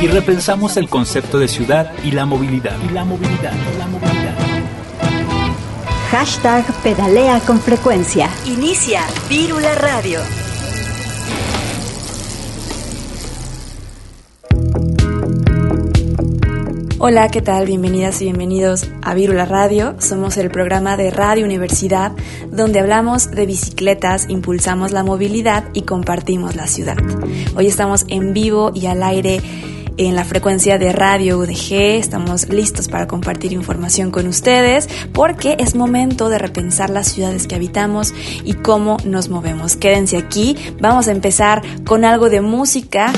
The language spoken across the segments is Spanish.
y repensamos el concepto de ciudad y la movilidad. Y la movilidad, la movilidad. Hashtag pedalea con frecuencia. Inicia Vírula Radio. Hola, ¿qué tal? Bienvenidas y bienvenidos a Vírula Radio. Somos el programa de Radio Universidad donde hablamos de bicicletas, impulsamos la movilidad y compartimos la ciudad. Hoy estamos en vivo y al aire en la frecuencia de Radio UDG. Estamos listos para compartir información con ustedes porque es momento de repensar las ciudades que habitamos y cómo nos movemos. Quédense aquí. Vamos a empezar con algo de música.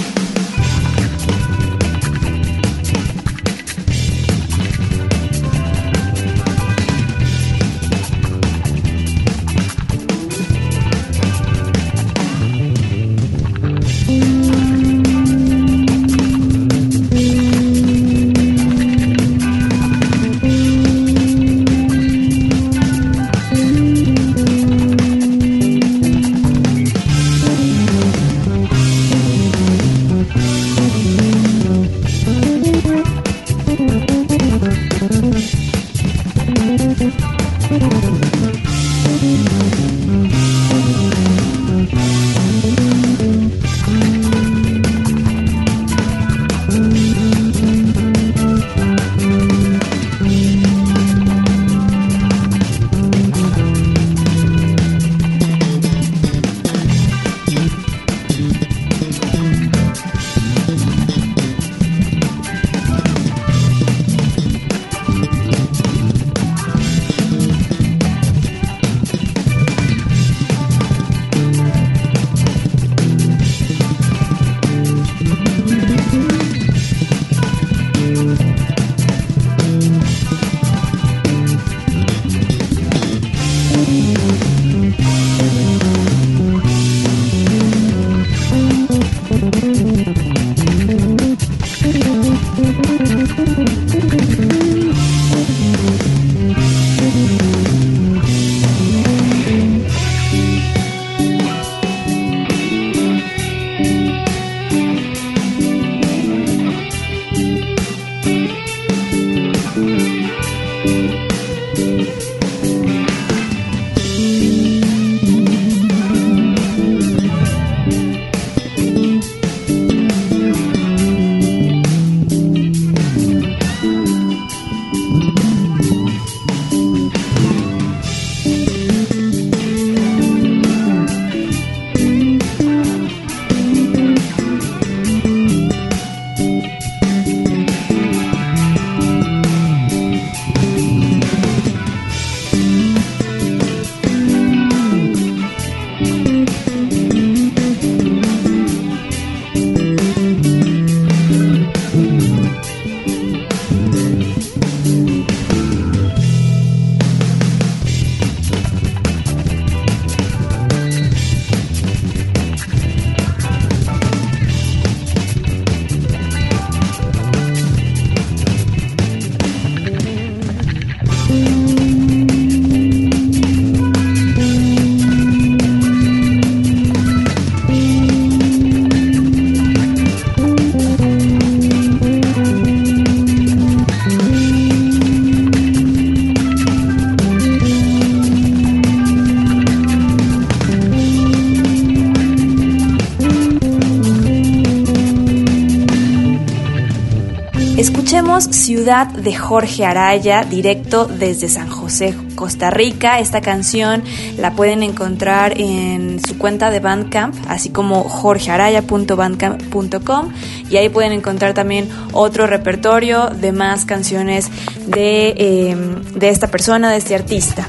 Ciudad de Jorge Araya, directo desde San José, Costa Rica. Esta canción la pueden encontrar en su cuenta de Bandcamp, así como jorgearaya.bandcamp.com y ahí pueden encontrar también otro repertorio de más canciones de, em, de esta persona, de este artista.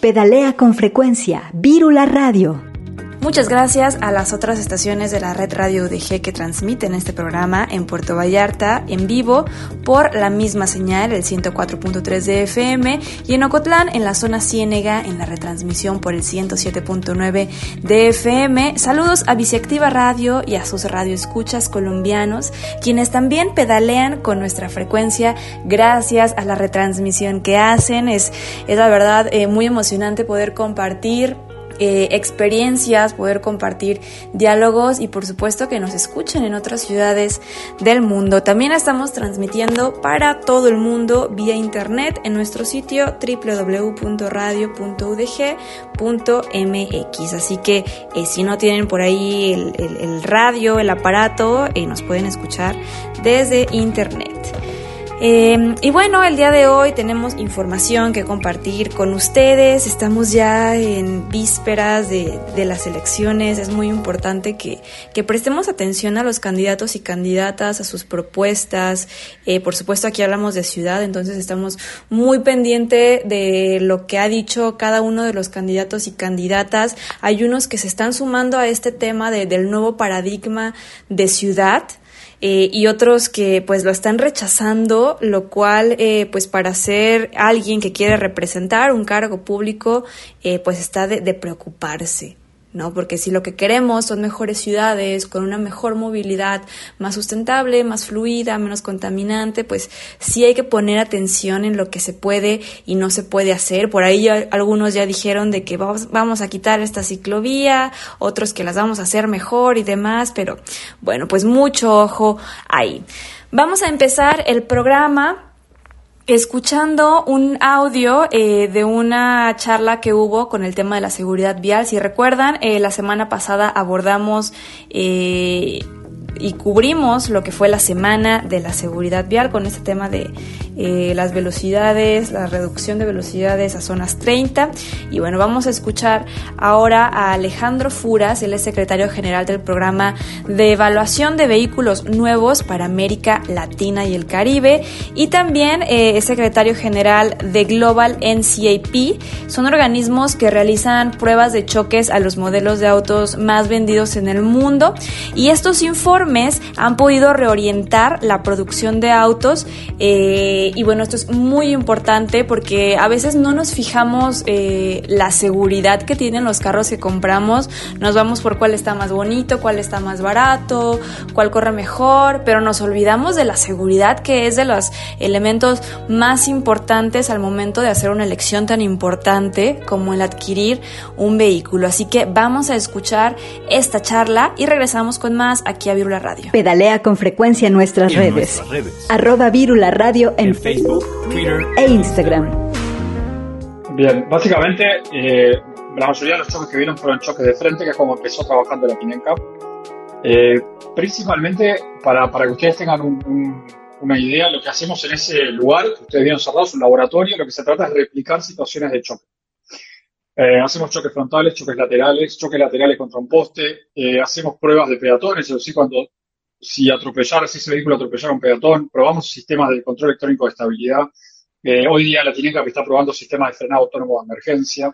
Pedalea con frecuencia, Vírula Radio. Muchas gracias a las otras estaciones de la red Radio UDG que transmiten este programa en Puerto Vallarta en vivo por la misma señal, el 104.3 de FM, y en Ocotlán, en la zona Ciénega, en la retransmisión por el 107.9 de FM. Saludos a Biciactiva Radio y a sus radioescuchas colombianos, quienes también pedalean con nuestra frecuencia gracias a la retransmisión que hacen. Es, es la verdad eh, muy emocionante poder compartir eh, experiencias, poder compartir diálogos y por supuesto que nos escuchen en otras ciudades del mundo. También estamos transmitiendo para todo el mundo vía internet en nuestro sitio www.radio.udg.mx. Así que eh, si no tienen por ahí el, radio, el aparato, eh, nos pueden escuchar desde internet. Em, y bueno, el día de hoy tenemos información que compartir con ustedes. Estamos ya en vísperas de, las elecciones. Es muy importante que, prestemos atención a los candidatos y candidatas, a sus propuestas. Eh, por supuesto, aquí hablamos de ciudad, entonces estamos muy pendiente de lo que ha dicho cada uno de los candidatos y candidatas. Hay unos que se están sumando a este tema del nuevo paradigma de ciudad. Eh, y otros que pues lo están rechazando, lo cual eh, pues para ser alguien que quiere representar un cargo público eh, pues está de preocuparse. ¿No? Porque si lo que queremos son mejores ciudades, con una mejor movilidad, más sustentable, más fluida, menos contaminante, pues sí hay que poner atención en lo que se puede y no se puede hacer. Por ahí algunos ya dijeron de que vamos, vamos a quitar esta ciclovía, otros que las vamos a hacer mejor y demás, pero bueno, pues mucho ojo ahí. Vamos a empezar el programa escuchando un audio eh, de una charla que hubo con el tema de la seguridad vial. Si recuerdan, eh, la semana pasada abordamos eh, y cubrimos lo que fue la semana de la seguridad vial con este tema de eh, las velocidades, la reducción de velocidades a zonas 30. Y bueno, vamos a escuchar ahora a Alejandro Furas, él es secretario general del programa de evaluación de vehículos nuevos para América Latina y el Caribe. Y también eh, es secretario general de Global NCAP. Son organismos que realizan pruebas de choques a los modelos de autos más vendidos en el mundo. Y estos informes han podido reorientar la producción de autos. Eh, y bueno, esto es muy importante porque a veces no nos fijamos eh, la seguridad que tienen los carros que compramos. Nos vamos por cuál está más bonito, cuál está más barato, cuál corre mejor, pero nos olvidamos de la seguridad que es de los elementos más importantes al momento de hacer una elección tan importante como el adquirir un vehículo. Así que vamos a escuchar esta charla y regresamos con más aquí a Virula Radio. Pedalea con frecuencia en nuestras, redes. Arroba Virula Radio en Facebook, Twitter e Instagram. Bien, básicamente eh, la mayoría de los choques que vieron fueron choques de frente, que es como empezó trabajando la Pinenca. Eh, principalmente, para, para, que ustedes tengan una idea, lo que hacemos en ese lugar, que ustedes vieron cerrado, es un laboratorio, lo que se trata es replicar situaciones de choque. Eh, hacemos choques frontales, choques laterales, choques laterales contra un poste, eh, hacemos pruebas de peatones, es decir, cuando si atropellar, si ese vehículo atropellara un peatón, probamos sistemas de control electrónico de estabilidad. Eh, hoy día la Tineca está probando sistemas de frenado autónomo de emergencia.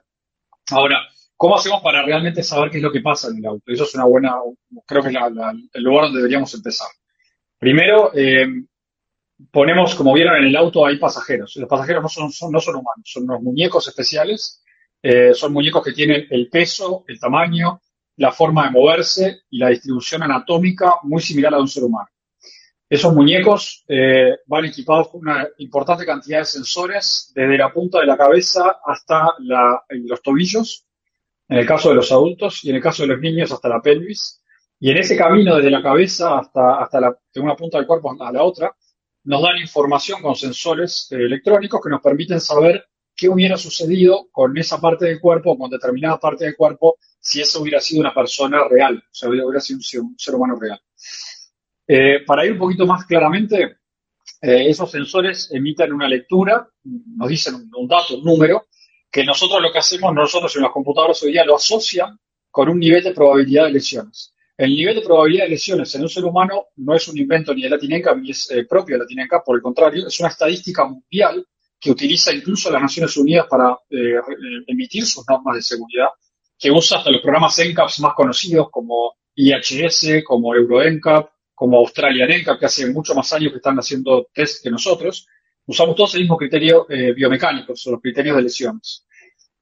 Ahora, ¿cómo hacemos para realmente saber qué es lo que pasa en el auto? Eso es una buena, creo que es el lugar donde deberíamos empezar. Primero, ponemos, como vieron en el auto, hay pasajeros. Los pasajeros no son, no son humanos, son unos muñecos especiales. Eh, son muñecos que tienen el peso, el tamaño, la forma de moverse y la distribución anatómica muy similar a un ser humano. Esos muñecos eh, van equipados con una importante cantidad de sensores desde la punta de la cabeza hasta los tobillos, en el caso de los adultos, y en el caso de los niños hasta la pelvis. Y en ese camino desde la cabeza hasta, una punta del cuerpo a la otra, nos dan información con sensores eh, electrónicos que nos permiten saber qué hubiera sucedido con esa parte del cuerpo con determinada parte del cuerpo si eso hubiera sido una persona real, o sea, hubiera sido un ser, humano real. Eh, para ir un poquito más claramente, eh, esos sensores emiten una lectura, nos dicen un, dato, un número, que nosotros lo que hacemos, nosotros en las computadoras hoy día lo asocian con un nivel de probabilidad de lesiones. El nivel de probabilidad de lesiones en un ser humano no es un invento ni de Latinenca ni es eh, propio de Latinenca, por el contrario, es una estadística mundial que utiliza incluso las Naciones Unidas para emitir sus normas de seguridad que usa hasta los programas NCAPs más conocidos como IHS, como EuroNCAP, como Australian NCAP, que hace muchos más años que están haciendo test que nosotros, usamos todos el mismo criterio eh, biomecánico, son los criterios de lesiones.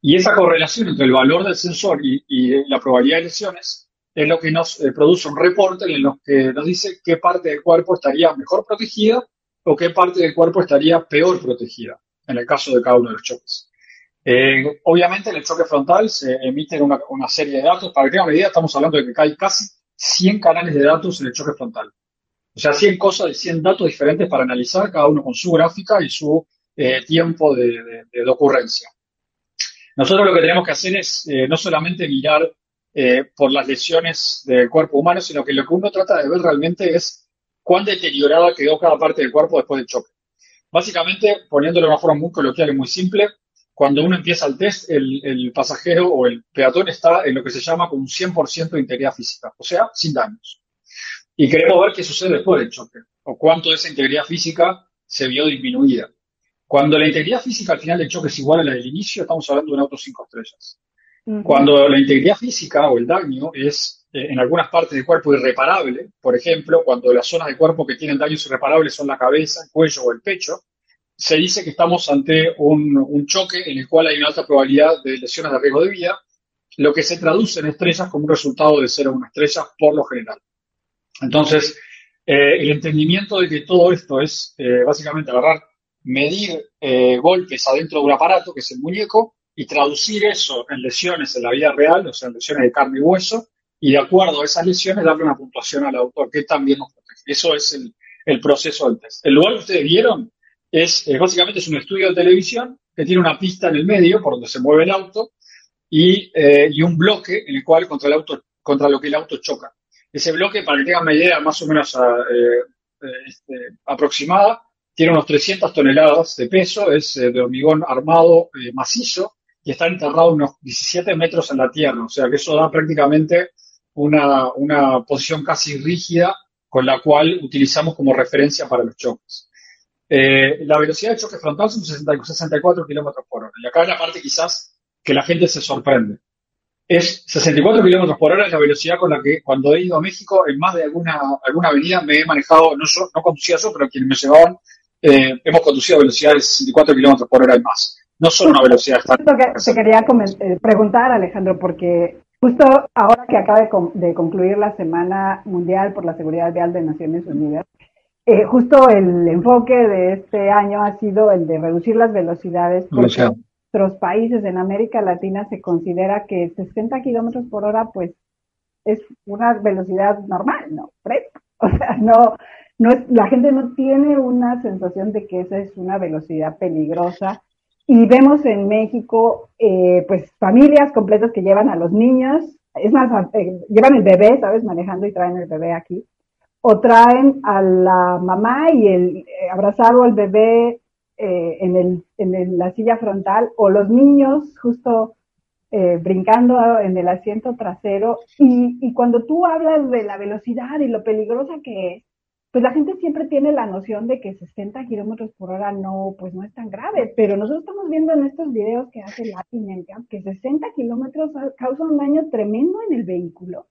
Y esa correlación entre el valor del sensor y, la probabilidad de lesiones es lo que nos eh, produce un reporte en el que nos dice qué parte del cuerpo estaría mejor protegida o qué parte del cuerpo estaría peor protegida en el caso de cada uno de los choques. Eh, obviamente en el choque frontal se emiten una, serie de datos. Para que tengan una idea, estamos hablando de que hay casi 100 canales de datos en el choque frontal. O sea, 100 cosas, 100 datos diferentes para analizar, cada uno con su gráfica y su eh, tiempo de, ocurrencia. Nosotros lo que tenemos que hacer es eh, no solamente mirar por las lesiones del cuerpo humano, sino que lo que uno trata de ver realmente es cuán deteriorada quedó cada parte del cuerpo después del choque. Básicamente, poniéndolo de una forma muy coloquial y muy simple, cuando uno empieza el test, el, pasajero o el peatón está en lo que se llama con un 100% de integridad física, o sea, sin daños. Y queremos ver qué sucede después del choque, o cuánto de esa integridad física se vio disminuida. Cuando la integridad física al final del choque es igual a la del inicio, estamos hablando de un auto 5 estrellas. Cuando la integridad física o el daño es en algunas partes del cuerpo irreparable, por ejemplo, cuando las zonas del cuerpo que tienen daños irreparables son la cabeza, el cuello o el pecho, se dice que estamos ante un, choque en el cual hay una alta probabilidad de lesiones de riesgo de vida, lo que se traduce en estrellas como un resultado de ser una estrella por lo general. Entonces, eh, el entendimiento de que todo esto es eh, básicamente agarrar, medir eh, golpes adentro de un aparato, que es el muñeco, y traducir eso en lesiones en la vida real, o sea, en lesiones de carne y hueso, y de acuerdo a esas lesiones darle una puntuación al autor que también nos protege. Eso es el, el proceso del test. El lugar que ustedes vieron es eh, básicamente es un estudio de televisión que tiene una pista en el medio por donde se mueve el auto y, eh, y, un bloque en el cual contra el auto contra lo que el auto choca. Ese bloque, para que tengan una idea más o menos ah, eh, este, aproximada, tiene unos 300 toneladas de peso, es de hormigón armado macizo y está enterrado unos 17 metros en la tierra, o sea que eso da prácticamente una, una posición casi rígida con la cual utilizamos como referencia para los choques. Eh, la velocidad de choque frontal son 64 kilómetros por hora. Y acá es la parte quizás que la gente se sorprende. Es 64 kilómetros por hora es la velocidad con la que cuando he ido a México en más de alguna, alguna avenida me he manejado, no, yo, no conducía yo, pero quienes me llevaban, eh, hemos conducido a velocidades de 64 kilómetros por hora y más. No solo una velocidad que Te quería eh, preguntar, Alejandro, porque justo ahora que acaba de concluir la Semana Mundial por la Seguridad Vial de Naciones Unidas, eh, justo el enfoque de este año ha sido el de reducir las velocidades porque en otros países en América Latina se considera que 60 kilómetros por hora pues es una velocidad normal, ¿no? O sea, no, no es, la gente no tiene una sensación de que esa es una velocidad peligrosa. Y vemos en México, eh, pues, familias completas que llevan a los niños, es más, eh, llevan el bebé, ¿sabes? Manejando y traen el bebé aquí. O traen a la mamá y el eh, abrazado al bebé eh, en, el, en la silla frontal. O los niños justo eh, brincando en el asiento trasero. Y, y, cuando tú hablas de la velocidad y lo peligrosa que es, pues la gente siempre tiene la noción de que 60 kilómetros por hora no, pues no es tan grave, pero nosotros estamos viendo en estos videos que hace Latin que 60 kilómetros causa un daño tremendo en el vehículo.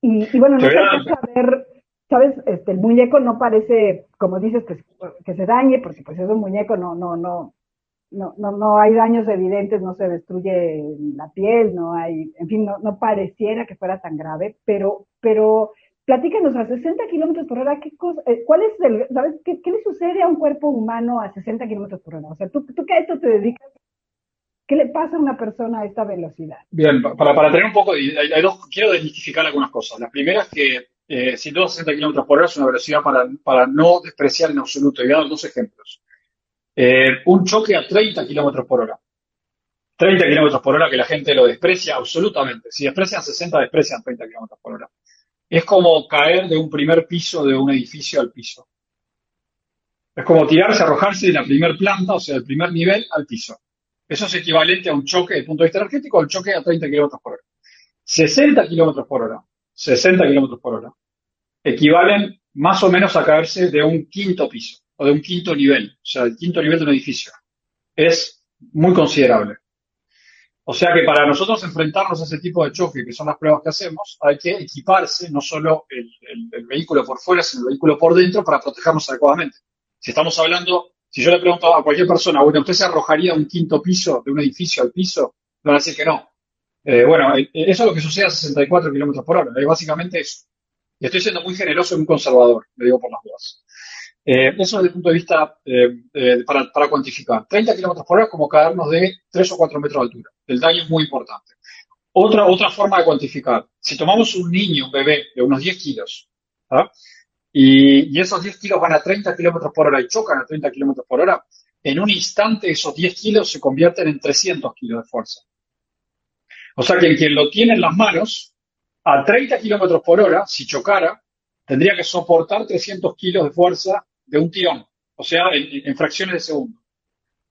Y, y bueno, no sé saber sabes, este, el muñeco no parece, como dices, que, que se dañe, porque pues es un muñeco, no, no, no, no, no, no hay daños evidentes, no se destruye la piel, no hay, en fin, no, no pareciera que fuera tan grave, pero, pero platícanos a 60 kilómetros por hora, ¿qué cosa, eh, ¿cuál es sabes, qué, le sucede a un cuerpo humano a 60 kilómetros por hora? O sea, ¿tú, tú que a esto te dedicas, ¿qué le pasa a una persona a esta velocidad? Bien, para, para tener un poco, hay, quiero desmitificar algunas cosas. La primera es que eh, 160 km por hora es una velocidad para, para no despreciar en absoluto. Y voy a dar dos ejemplos. Eh, un choque a 30 km por hora. 30 km por hora que la gente lo desprecia absolutamente. Si desprecian 60, desprecian 30 km por hora. Es como caer de un primer piso de un edificio al piso. Es como tirarse, arrojarse de la primer planta, o sea, del primer nivel al piso. Eso es equivalente a un choque, desde punto de vista energético, al choque a 30 km por hora. 60 km por hora 60 kilómetros por hora, equivalen más o menos a caerse de un quinto piso o de un quinto nivel, o sea, el quinto nivel de un edificio. Es muy considerable. O sea que para nosotros enfrentarnos a ese tipo de choque, que son las pruebas que hacemos, hay que equiparse no solo el, vehículo por fuera, sino el vehículo por dentro para protegernos adecuadamente. Si estamos hablando, si yo le pregunto a cualquier persona, bueno, ¿usted se arrojaría un quinto piso de un edificio al piso? Van a decir que no. Eh, bueno, eh, eso es lo que sucede a 64 kilómetros por hora. Es básicamente eso. Y estoy siendo muy generoso y muy conservador, le digo por las dudas. Eh, eso desde el punto de vista para, para, cuantificar. 30 kilómetros por hora es como caernos de 3 o 4 metros de altura. El daño es muy importante. Otra, otra forma de cuantificar. Si tomamos un niño, un bebé de unos 10 kilos, ¿ah? y, y, esos 10 kilos van a 30 kilómetros por hora y chocan a 30 kilómetros por hora, en un instante esos 10 kilos se convierten en 300 kilos de fuerza. O sea que quien lo tiene en las manos, a 30 kilómetros por hora, si chocara, tendría que soportar 300 kilos de fuerza de un tirón, o sea, en, fracciones de segundo.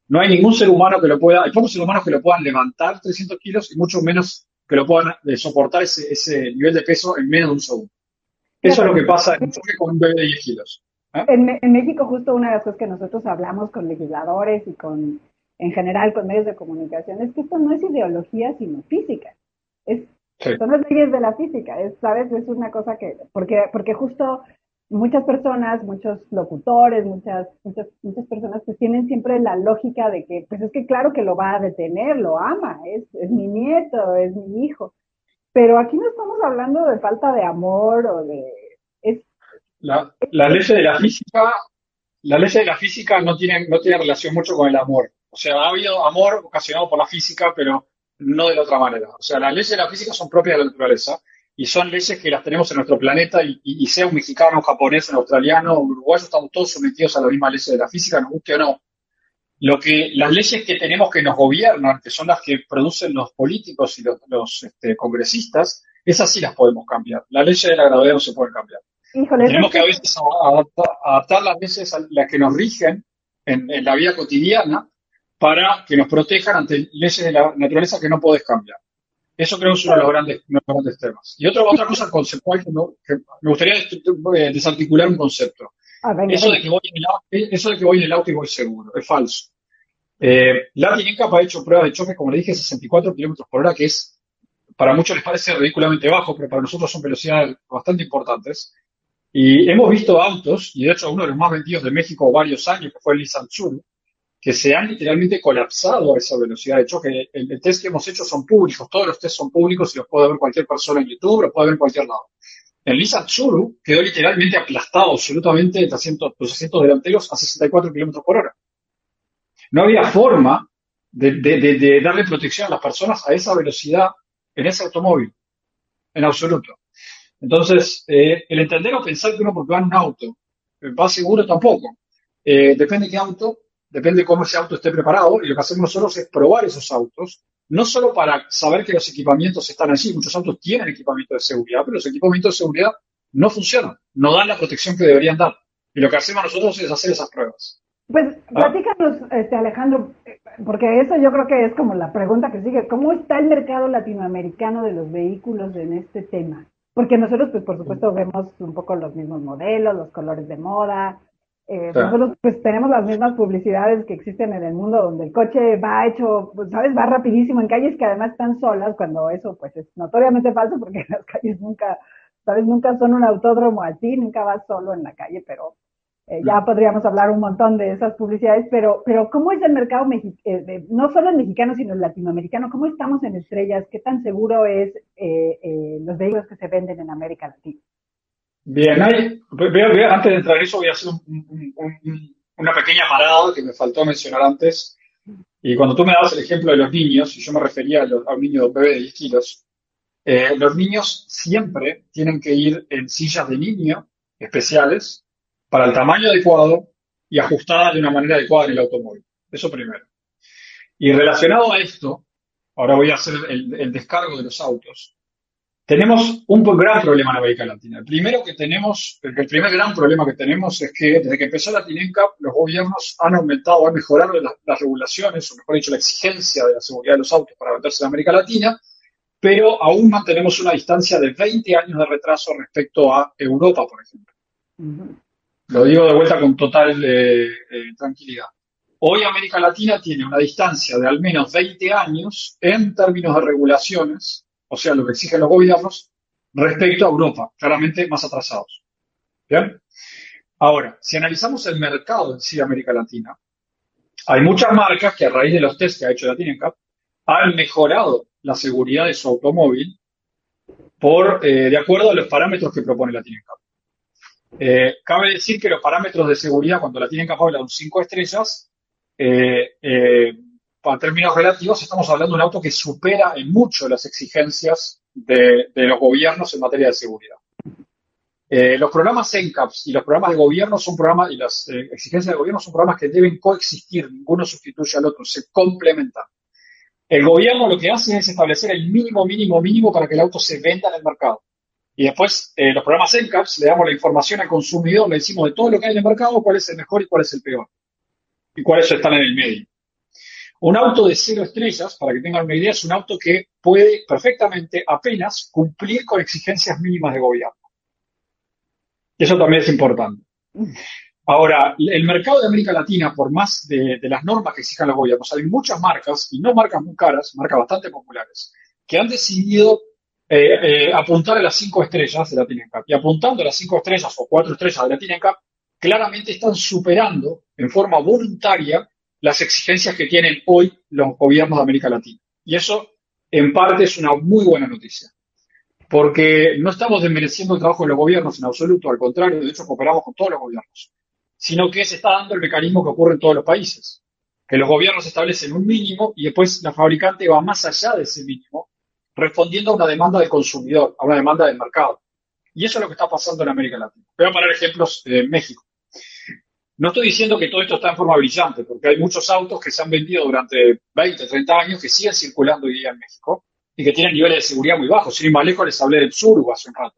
No hay ningún ser humano que lo pueda, hay pocos seres humanos que lo puedan levantar 300 kilos y mucho menos que lo puedan eh, soportar ese, nivel de peso en menos de un segundo. Eso es lo que pasa en con un bebé de 10 kilos. ¿eh? En, en, México, justo una de las cosas que nosotros hablamos con legisladores y con en general con medios de comunicación, es que esto no es ideología, sino física. Es, Son las leyes de la física, es, ¿sabes? Es una cosa que, porque, porque justo muchas personas, muchos locutores, muchas, muchas, muchas personas pues tienen siempre la lógica de que, pues es que claro que lo va a detener, lo ama, es, es mi nieto, es mi hijo. Pero aquí no estamos hablando de falta de amor o de... Es, la, la ley de la física, la ley de la física no tiene, no relación mucho con el amor. O sea, ha habido amor ocasionado por la física, pero no de la otra manera. O sea, las leyes de la física son propias de la naturaleza y son leyes que las tenemos en nuestro planeta y, sea un mexicano, un japonés, un australiano, un uruguayo, estamos todos sometidos a las mismas leyes de la física, nos guste o no. Lo que, las leyes que tenemos que nos gobiernan, que son las que producen los políticos y los, este, congresistas, esas sí las podemos cambiar. Las leyes de la gravedad no se pueden cambiar. tenemos que a veces adaptar, las leyes a las que nos rigen en la vida cotidiana para que nos protejan ante leyes de la naturaleza que no puedes cambiar. Eso creo que es uno de los grandes, temas. Y otra, otra cosa conceptual que, me gustaría eh, desarticular un concepto. Ah, eso, de que voy en el, eso de que voy en el auto y voy seguro, es falso. Eh, Latin ha hecho pruebas de choque, como le dije, 64 kilómetros por hora, que es, para muchos les parece ridículamente bajo, pero para nosotros son velocidades bastante importantes. Y hemos visto autos, y de hecho uno de los más vendidos de México varios años, que fue el Nissan Tsuru, que se han literalmente colapsado a esa velocidad de choque. El, test que hemos hecho son públicos, todos los tests son públicos y los puede ver cualquier persona en YouTube, los puede ver en cualquier lado. El Nissan Tsuru quedó literalmente aplastado absolutamente los asientos delanteros a 64 kilómetros por hora. No había forma de, darle protección a las personas a esa velocidad en ese automóvil, en absoluto. Entonces, eh, el entender o pensar que uno porque va en un auto va seguro tampoco. Eh, depende de qué auto, depende de cómo ese auto esté preparado, y lo que hacemos nosotros es probar esos autos, no solo para saber que los equipamientos están allí, muchos autos tienen equipamiento de seguridad, pero los equipamientos de seguridad no funcionan, no dan la protección que deberían dar. Y lo que hacemos nosotros es hacer esas pruebas. Pues ¿Ah? platícanos, este, Alejandro, porque eso yo creo que es como la pregunta que sigue, ¿cómo está el mercado latinoamericano de los vehículos en este tema? Porque nosotros, pues por supuesto, vemos un poco los mismos modelos, los colores de moda, eh, nosotros pues tenemos las mismas publicidades que existen en el mundo donde el coche va hecho, pues, sabes, va rapidísimo en calles que además están solas, cuando eso pues es notoriamente falso porque las calles nunca, sabes, nunca son un autódromo así, nunca vas solo en la calle, pero eh, ya podríamos hablar un montón de esas publicidades, pero, pero ¿cómo es el mercado eh, no solo el mexicano, sino el latinoamericano? ¿Cómo estamos en estrellas? ¿Qué tan seguro es los vehículos que se venden en América Latina? Bien, hay, antes de entrar en eso voy a hacer una pequeña parada que me faltó mencionar antes. Y cuando tú me dabas el ejemplo de los niños, y yo me refería a, un niño bebé de 10 kilos, eh, los niños siempre tienen que ir en sillas de niño especiales para el tamaño adecuado y ajustadas de una manera adecuada en el automóvil. Eso primero. Y relacionado a esto, ahora voy a hacer el descargo de los autos. Tenemos un gran problema en América Latina. El primero que tenemos, el primer gran problema que tenemos es que desde que empezó la TINENCAP, los gobiernos han aumentado, han mejorado las, regulaciones, o mejor dicho, la exigencia de la seguridad de los autos para venderse en América Latina, pero aún mantenemos una distancia de 20 años de retraso respecto a Europa, por ejemplo. Lo digo de vuelta con total eh, eh, tranquilidad. Hoy América Latina tiene una distancia de al menos 20 años en términos de regulaciones, o sea, lo que exigen los gobiernos, respecto a Europa, claramente más atrasados. ¿Bien? Ahora, si analizamos el mercado en sí de América Latina, hay muchas marcas que a raíz de los test que ha hecho Latinencap han mejorado la seguridad de su automóvil por, eh, de acuerdo a los parámetros que propone Latinencap. Eh, cabe decir que los parámetros de seguridad, cuando Latinencap habla de un 5 estrellas, eh, para términos relativos, estamos hablando de un auto que supera en mucho las exigencias de, los gobiernos en materia de seguridad. Eh, los programas NCAPS y los programas de gobierno son programas, y las eh, exigencias de gobierno son programas que deben coexistir, ninguno sustituye al otro, se complementan. El gobierno lo que hace es establecer el mínimo, mínimo, mínimo para que el auto se venda en el mercado. Y después, eh, los programas NCAPS le damos la información al consumidor, le decimos de todo lo que hay en el mercado, cuál es el mejor y cuál es el peor. Y cuáles están en el medio. Un auto de cero estrellas, para que tengan una idea, es un auto que puede perfectamente apenas cumplir con exigencias mínimas de gobierno. Eso también es importante. Ahora, el mercado de América Latina, por más de, las normas que exijan los gobiernos, hay muchas marcas, y no marcas muy caras, marcas bastante populares, que han decidido eh, eh, apuntar a las cinco estrellas de la Cup. Y apuntando a las cinco estrellas o cuatro estrellas de la Cup, claramente están superando en forma voluntaria las exigencias que tienen hoy los gobiernos de América Latina. Y eso, en parte, es una muy buena noticia porque no estamos desmereciendo el trabajo de los gobiernos en absoluto, al contrario, de hecho cooperamos con todos los gobiernos, sino que se está dando el mecanismo que ocurre en todos los países, que los gobiernos establecen un mínimo y después la fabricante va más allá de ese mínimo, respondiendo a una demanda del consumidor, a una demanda del mercado. Y eso es lo que está pasando en América Latina. Voy a poner ejemplos en México. No estoy diciendo que todo esto está en forma brillante, porque hay muchos autos que se han vendido durante 20, 30 años que siguen circulando hoy día en México y que tienen niveles de seguridad muy bajos. Sin ir más lejos, les hablé del Surgo hace un rato.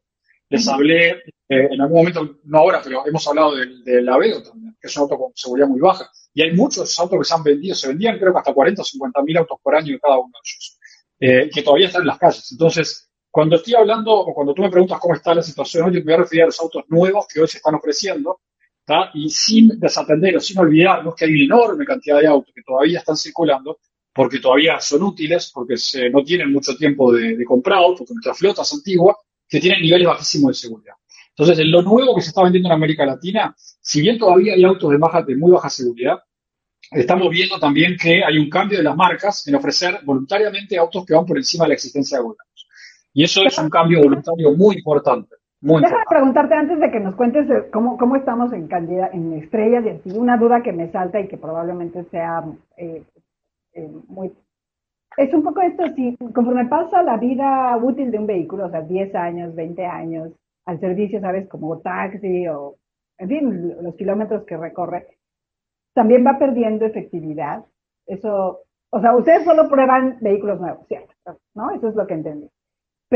Les hablé, eh, en algún momento, no ahora, pero hemos hablado del, del Aveo también, que es un auto con seguridad muy baja. Y hay muchos autos que se han vendido, se vendían creo que hasta 40 o 50 mil autos por año de cada uno de ellos, eh, que todavía están en las calles. Entonces, cuando estoy hablando, o cuando tú me preguntas cómo está la situación hoy, me voy a referir a los autos nuevos que hoy se están ofreciendo, y sin desatender o sin olvidarnos que hay una enorme cantidad de autos que todavía están circulando porque todavía son útiles, porque se, no tienen mucho tiempo de, de comprado, porque nuestra flota es antigua, que tienen niveles bajísimos de seguridad. Entonces, en lo nuevo que se está vendiendo en América Latina, si bien todavía hay autos de, baja, de muy baja seguridad, estamos viendo también que hay un cambio de las marcas en ofrecer voluntariamente autos que van por encima de la existencia de gobiernos. Y eso es un cambio voluntario muy importante. Muy Déjame importante. preguntarte antes de que nos cuentes eh, cómo, cómo estamos en candida, en estrellas y así, una duda que me salta y que probablemente sea eh, eh, muy... Es un poco esto, si conforme pasa la vida útil de un vehículo, o sea, 10 años, 20 años, al servicio, ¿sabes? Como taxi o, en fin, los kilómetros que recorre, también va perdiendo efectividad. Eso, o sea, ustedes solo prueban vehículos nuevos, ¿cierto? ¿No? Eso es lo que entendí.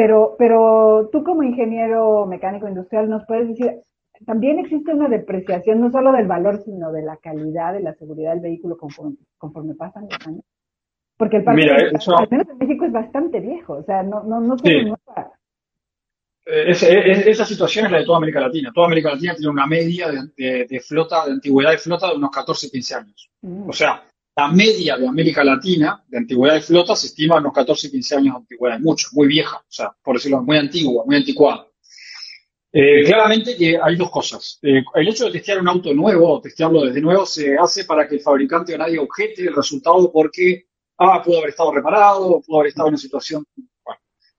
Pero, pero tú como ingeniero mecánico industrial nos puedes decir, también existe una depreciación no solo del valor, sino de la calidad, de la seguridad del vehículo conforme, conforme pasan los años. Porque el parque, Mira, de- eso- al menos en México, es bastante viejo, o sea, no, no, no se Sí. renueva. Eh, es- es- esa situación es la de toda América Latina. Toda América Latina tiene una media de, de- de flota, de antigüedad de flota de unos 14, 15 años. Mm. O sea, la media de América Latina de antigüedad de flota se estima en unos 14, 15 años de antigüedad. Mucho, muy vieja, o sea, por decirlo, muy antigua, muy anticuada. Eh, claramente que hay dos cosas. Eh, el hecho de testear un auto nuevo testearlo desde nuevo se hace para que el fabricante o nadie objete el resultado porque, ah, pudo haber estado reparado, pudo haber estado en una situación.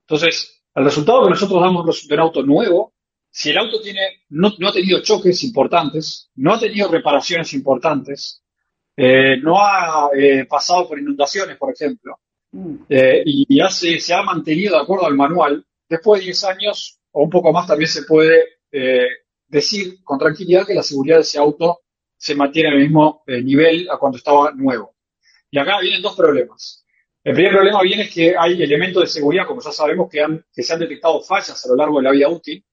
Entonces, el resultado que nosotros damos de un auto nuevo, si el auto tiene, no ha tenido choques importantes, no ha tenido reparaciones importantes, eh, no ha eh, pasado por inundaciones, por ejemplo, Mm. eh, y, hace- se ha mantenido de acuerdo al manual, después de 10 años o un poco más también se puede decir con tranquilidad que la seguridad de ese auto se mantiene en el mismo nivel a cuando estaba nuevo. Y acá vienen dos problemas. El primer problema viene es que hay elementos de seguridad, como ya sabemos, que, han, que se han detectado fallas a lo largo de la vida útil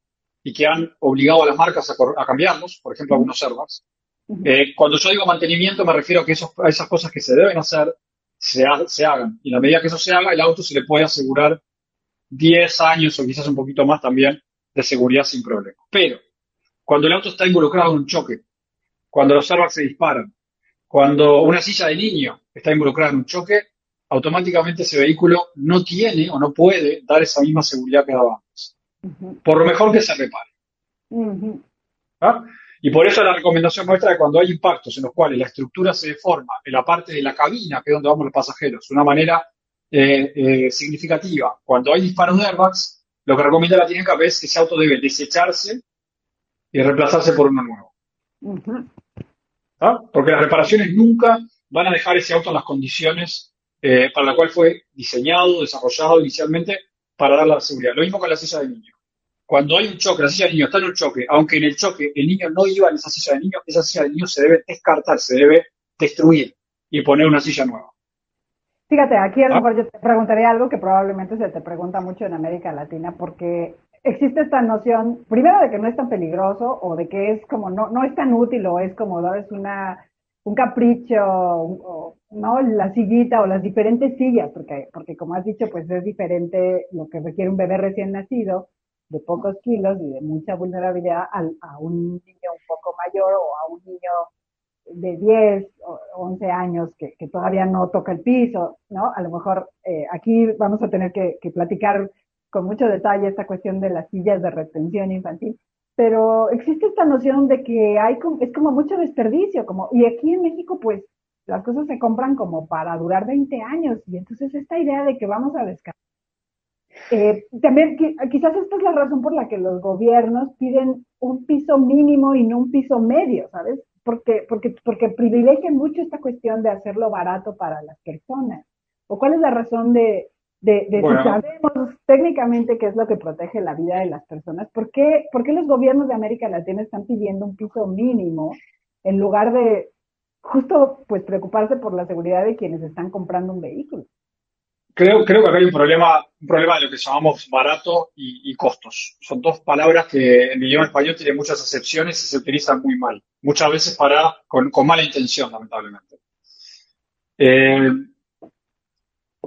y que han obligado a las marcas a, cambiarlos, por ejemplo, algunos airbags. Eh, cuando yo digo mantenimiento me refiero a que esos- a esas cosas que se deben hacer se, ha- se hagan. Y en la medida que eso se haga, el auto se le puede asegurar 10 años o quizás un poquito más también de seguridad sin problema. Pero cuando el auto está involucrado en un choque, cuando los airbags se disparan, Cuando una silla de niño está involucrada en un choque, automáticamente ese vehículo no tiene o no puede dar esa misma seguridad que daba antes. Por lo mejor que se repare. ¿Ah? Y por eso la recomendación nuestra es cuando hay impactos en los cuales la estructura se deforma en la parte de la cabina, que es donde vamos los pasajeros, de una manera eh, eh, significativa, cuando hay disparos de airbags, lo que recomienda la TNCAP es que ese auto debe desecharse y reemplazarse por uno nuevo. ¿Ah? Porque las reparaciones nunca van a dejar ese auto en las condiciones eh, para las cuales fue diseñado, desarrollado inicialmente para dar la seguridad. Lo mismo con la silla de niño. Cuando hay un choque, la silla de niño está en un choque, aunque en el choque el niño no iba en esa silla de niño, esa silla de niño se debe descartar, se debe destruir y poner una silla nueva. Fíjate, aquí a lo ¿Ah? mejor yo te preguntaría algo que probablemente se te pregunta mucho en América Latina, porque existe esta noción, primero de que no es tan peligroso o de que es como no, no es tan útil o es como ¿no? es una un capricho, o, ¿no? La sillita o las diferentes sillas, porque, porque como has dicho, pues es diferente lo que requiere un bebé recién nacido de pocos kilos y de mucha vulnerabilidad al, a un niño un poco mayor o a un niño de 10 o 11 años que, que todavía no toca el piso, ¿no? A lo mejor eh, aquí vamos a tener que, platicar con mucho detalle esta cuestión de las sillas de retención infantil, pero existe esta noción de que hay es como mucho desperdicio, como, y aquí en México pues las cosas se compran como para durar 20 años, y entonces esta idea de que vamos a descartar. Eh, también qui- quizás esta es la razón por la que los gobiernos piden un piso mínimo y no un piso medio, ¿sabes? Porque, porque, porque privilegian mucho esta cuestión de hacerlo barato para las personas. ¿O cuál es la razón de, de, de Bueno. si sabemos técnicamente qué es lo que protege la vida de las personas? ¿Por qué, ¿Por qué los gobiernos de América Latina están pidiendo un piso mínimo en lugar de justo pues preocuparse por la seguridad de quienes están comprando un vehículo? Creo, creo que acá hay un problema, un problema de lo que llamamos barato y, y costos. Son dos palabras que en el idioma español tienen muchas acepciones y se utilizan muy mal. Muchas veces para, con, con mala intención, lamentablemente. Eh,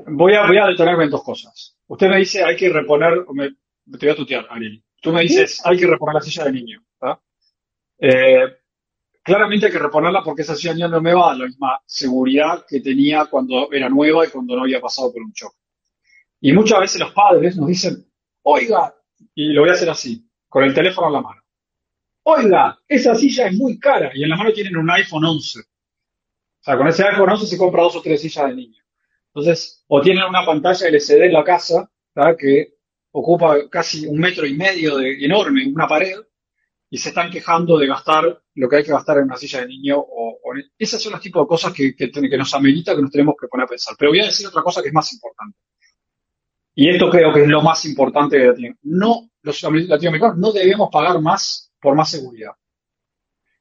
voy a, voy a detenerme en dos cosas. Usted me dice hay que reponer, me, te voy a tutear, Ariel. Tú me dices hay que reponer la silla de niño. Eh, claramente hay que reponerla porque esa niño no me va a la misma seguridad que tenía cuando era nueva y cuando no había pasado por un choque. Y muchas veces los padres nos dicen, oiga, y lo voy a hacer así, con el teléfono en la mano. Oiga, esa silla es muy cara y en la mano tienen un iPhone 11. O sea, con ese iPhone 11 se compra dos o tres sillas de niño. Entonces, o tienen una pantalla LCD en la casa, ¿verdad? que ocupa casi un metro y medio de enorme, una pared, y se están quejando de gastar lo que hay que gastar en una silla de niño. O, o en- esas son los tipos de cosas que, que, nos amerita que nos tenemos que poner a pensar. Pero voy a decir otra cosa que es más importante. Y esto creo que es lo más importante de Latino. No, los latinoamericanos no debemos pagar más por más seguridad.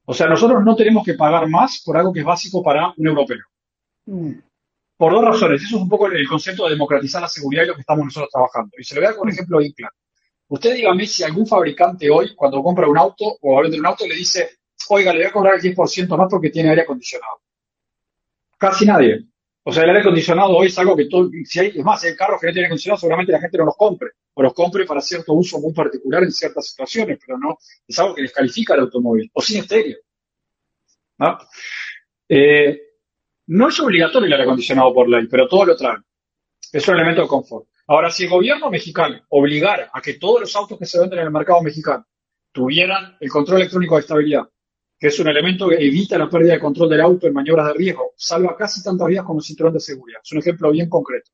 O sea, nosotros no tenemos que pagar más por algo que es básico para un europeo. Mm. Por dos razones. Eso es un poco el concepto de democratizar la seguridad y lo que estamos nosotros trabajando. Y se lo voy a dar con ejemplo bien claro. Usted dígame si algún fabricante hoy, cuando compra un auto o va a vender un auto, le dice, oiga, le voy a cobrar el 10% más porque tiene aire acondicionado. Casi nadie. O sea, el aire acondicionado hoy es algo que todo, si hay, es más, si hay carros que no tienen aire acondicionado, seguramente la gente no los compre. O los compre para cierto uso muy particular en ciertas situaciones, pero no, es algo que descalifica el automóvil. O sin estéreo. ¿no? Eh, no es obligatorio el aire acondicionado por ley, pero todo lo trae. Es un elemento de confort. Ahora, si el gobierno mexicano obligara a que todos los autos que se venden en el mercado mexicano tuvieran el control electrónico de estabilidad, que es un elemento que evita la pérdida de control del auto en maniobras de riesgo, salva casi tantas vidas como el cinturón de seguridad. Es un ejemplo bien concreto.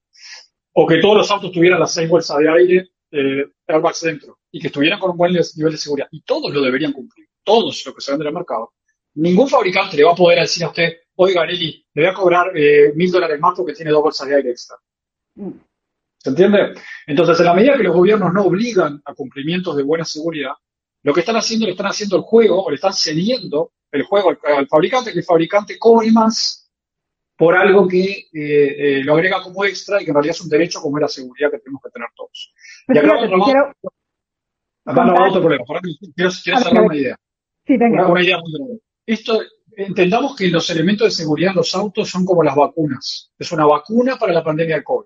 O que todos los autos tuvieran las seis bolsas de aire, eh, airbags dentro, y que estuvieran con un buen nivel de seguridad. Y todos lo deberían cumplir. Todos los que se venden en el mercado. Ningún fabricante le va a poder decir a usted, oiga, Nelly, le voy a cobrar eh, mil dólares más porque tiene dos bolsas de aire extra. ¿Se entiende? Entonces, en la medida que los gobiernos no obligan a cumplimientos de buena seguridad, lo que están haciendo, le están haciendo el juego, o le están cediendo el juego al, al fabricante, que el fabricante cobre más por algo que eh, eh, lo agrega como extra y que en realidad es un derecho como es la seguridad que tenemos que tener todos. Pues Y acá fíjate, vamos- te quiero... Acá no va contar- otro problema. Ahora Quiero, quiero A cerrar una idea. Sí, venga. Una, una idea muy. Esto, entendamos que los elementos de seguridad en los autos son como las vacunas. Es una vacuna para la pandemia del COVID.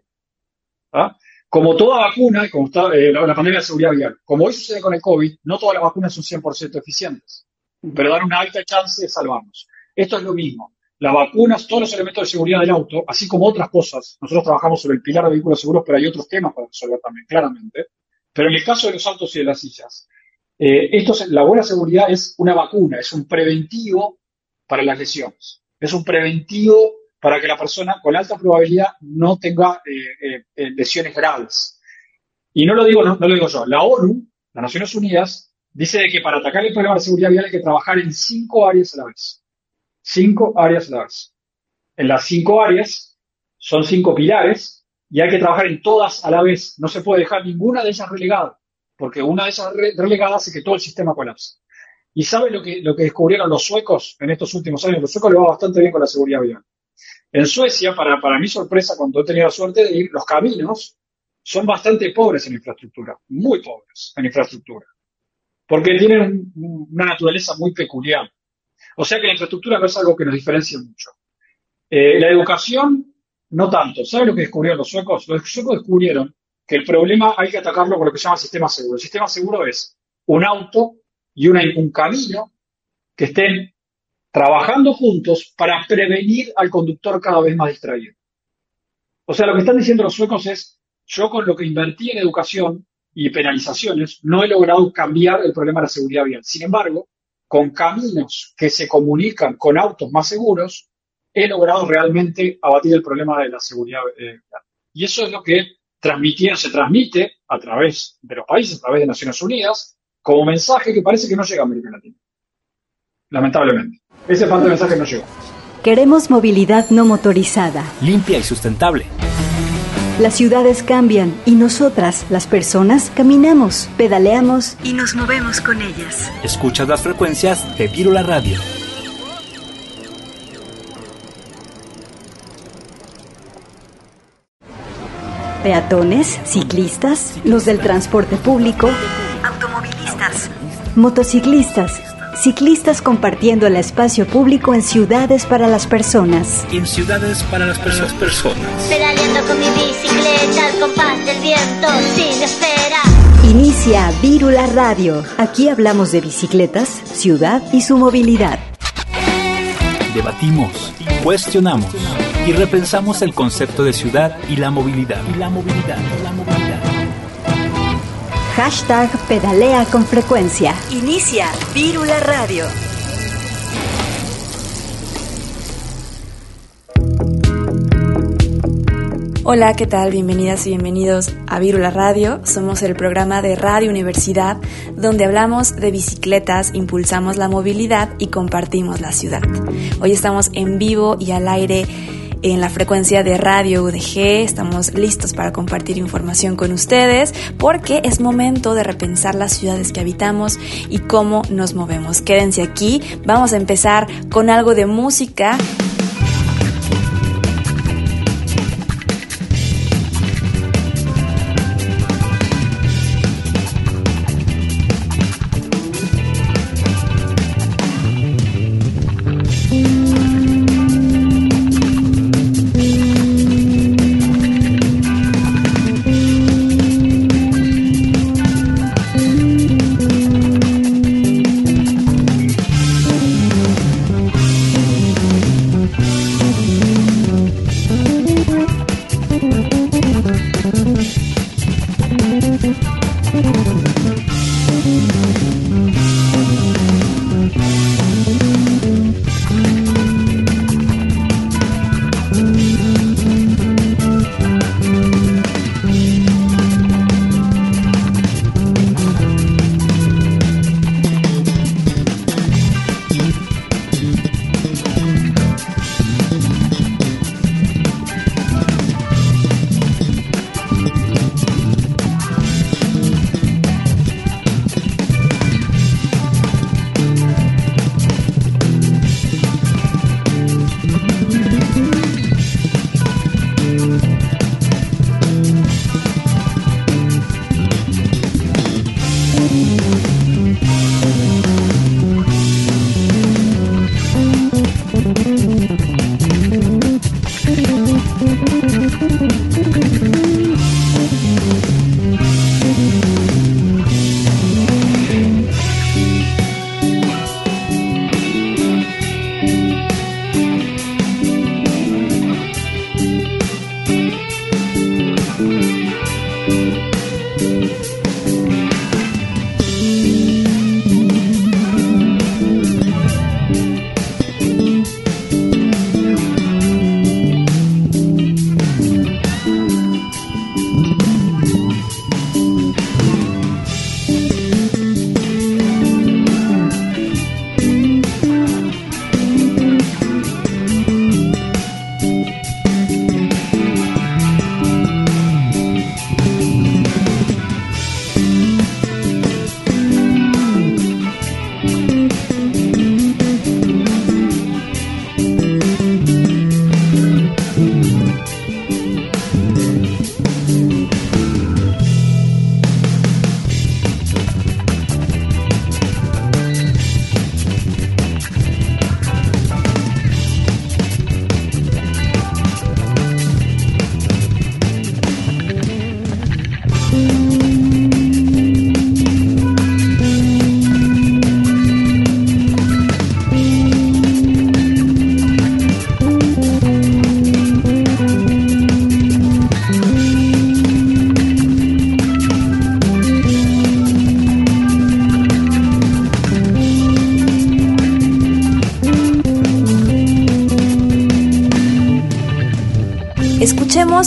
¿Ah? Como toda vacuna, y como está eh, la, la pandemia de seguridad vial, como hoy sucede con el COVID, no todas las vacunas son 100% eficientes, pero dan una alta chance de salvarnos. Esto es lo mismo. las vacunas, todos los elementos de seguridad del auto, así como otras cosas. Nosotros trabajamos sobre el pilar de vehículos seguros, pero hay otros temas para resolver también, claramente. Pero en el caso de los autos y de las sillas, eh, esto la buena seguridad es una vacuna, es un preventivo para las lesiones. Es un preventivo para que la persona con alta probabilidad no tenga eh, eh, lesiones graves. Y no lo digo, no, lo digo yo. La ONU, las Naciones Unidas, dice de que para atacar el problema de seguridad vial hay que trabajar en cinco áreas a la vez. Cinco áreas a la vez. En las cinco áreas son cinco pilares y hay que trabajar en todas a la vez. No se puede dejar ninguna de ellas relegada, porque una de esas relegadas hace que todo el sistema colapse. ¿Y sabe lo que, lo que descubrieron los suecos en estos últimos años? Los suecos le va bastante bien con la seguridad vial. En Suecia, para, para mi sorpresa, cundo he tenido la suerte de ir, los caminos son bastante pobres en infraestructura, muy pobres en infraestructura, porque tienen una naturaleza muy peculiar. O sea que la infraestructura no es algo que nos diferencia mucho. Eh, la educación, no tanto. ¿Sabe lo que descubrieron los suecos? Los suecos descubrieron que el problema hay que atacarlo con lo que se llama sistema seguro. El sistema seguro es un auto y un camino que estén trabajando juntos para prevenir al conductor cada vez más distraído. O sea, lo que están diciendo los suecos es, yo con lo que invertí en educación y penalizaciones no he logrado cambiar el problema de la seguridad vial. Sin embargo, con caminos que se comunican con autos más seguros, he logrado realmente abatir el problema de la seguridad vial. Y eso es lo que transmitieron, se transmite a través de los países, a través de Naciones Unidas, como mensaje que parece que no llega a América Latina. Lamentablemente. Ese parte de mensaje no llegó. Queremos movilidad no motorizada. Limpia y sustentable. Las ciudades cambian y nosotras, las personas, caminamos, pedaleamos y nos movemos con ellas. Escuchas las frecuencias de Virula Radio. Peatones, ciclistas, los del transporte público, automovilistas, motociclistas, ciclistas compartiendo el espacio público en ciudades para las personas. En ciudades para las personas. Pedaleando con mi bicicleta al compás del viento sin espera. Inicia Vírula Radio. Aquí hablamos de bicicletas, ciudad y su movilidad. Debatimos, cuestionamos y repensamos el concepto de ciudad y la movilidad. Y la movilidad, la movilidad. Hashtag pedalea con frecuencia. Inicia Vírula Radio. Hola, ¿qué tal? Bienvenidas y bienvenidos a Vírula Radio. Somos el programa de Radio Universidad donde hablamos de bicicletas, impulsamos la movilidad y compartimos la ciudad. Hoy estamos en vivo y al aire en la frecuencia de Radio UDG. Estamos listos para compartir información con ustedes porque es momento de repensar las ciudades que habitamos y cómo nos movemos. Quédense aquí. Vamos a empezar con algo de música.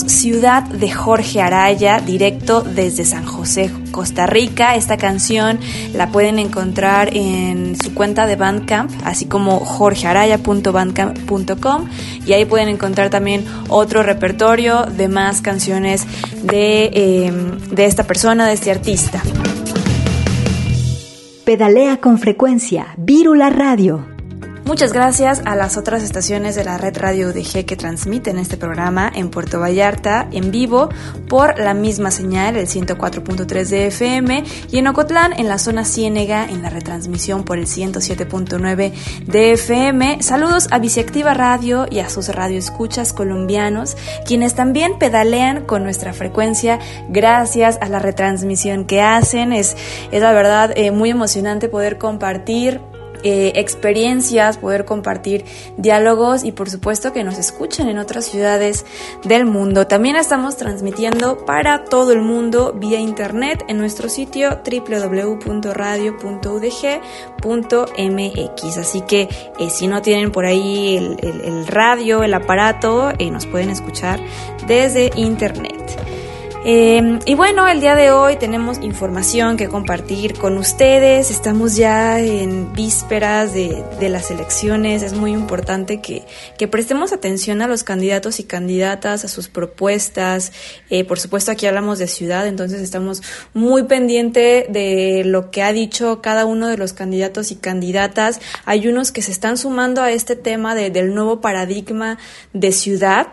Ciudad de Jorge Araya, directo desde San José, Costa Rica. Esta canción la pueden encontrar en su cuenta de Bandcamp, así como jorgearaya.bandcamp.com y ahí pueden encontrar también otro repertorio de más canciones de, em, de esta persona, de este artista. Pedalea con frecuencia, Vírula Radio. Muchas gracias a las otras estaciones de la red Radio UDG que transmiten este programa en Puerto Vallarta en vivo por la misma señal, el 104.3 de FM, y en Ocotlán, en la zona Ciénega, en la retransmisión por el 107.9 de FM. Saludos a Biciactiva Radio y a sus radioescuchas colombianos, quienes también pedalean con nuestra frecuencia gracias a la retransmisión que hacen. Es, es la verdad eh, muy emocionante poder compartir eh, experiencias, poder compartir diálogos y por supuesto que nos escuchen en otras ciudades del mundo. También estamos transmitiendo para todo el mundo vía internet en nuestro sitio www.radio.udg.mx. Así que eh, si no tienen por ahí el, radio, el aparato, eh, nos pueden escuchar desde internet. Em, y bueno, el día de hoy tenemos información que compartir con ustedes. Estamos ya en vísperas de, las elecciones. Es muy importante que, prestemos atención a los candidatos y candidatas, a sus propuestas. Eh, por supuesto, aquí hablamos de ciudad, entonces estamos muy pendiente de lo que ha dicho cada uno de los candidatos y candidatas. Hay unos que se están sumando a este tema del nuevo paradigma de ciudad.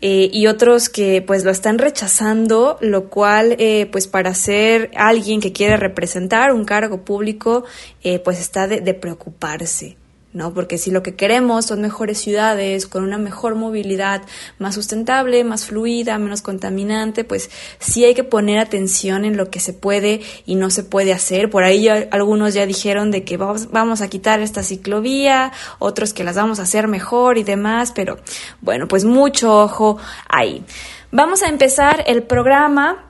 Eh, y otros que pues lo están rechazando, lo cual eh, pues para ser alguien que quiere representar un cargo público eh, pues está de preocuparse. ¿No? Porque si lo que queremos son mejores ciudades, con una mejor movilidad, más sustentable, más fluida, menos contaminante, pues sí hay que poner atención en lo que se puede y no se puede hacer. Por ahí algunos ya dijeron de que vamos, vamos a quitar esta ciclovía, otros que las vamos a hacer mejor y demás, pero bueno, pues mucho ojo ahí. Vamos a empezar el programa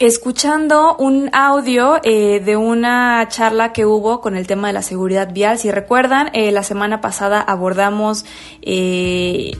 escuchando un audio eh, de una charla que hubo con el tema de la seguridad vial. Si recuerdan, eh, la semana pasada abordamos eh,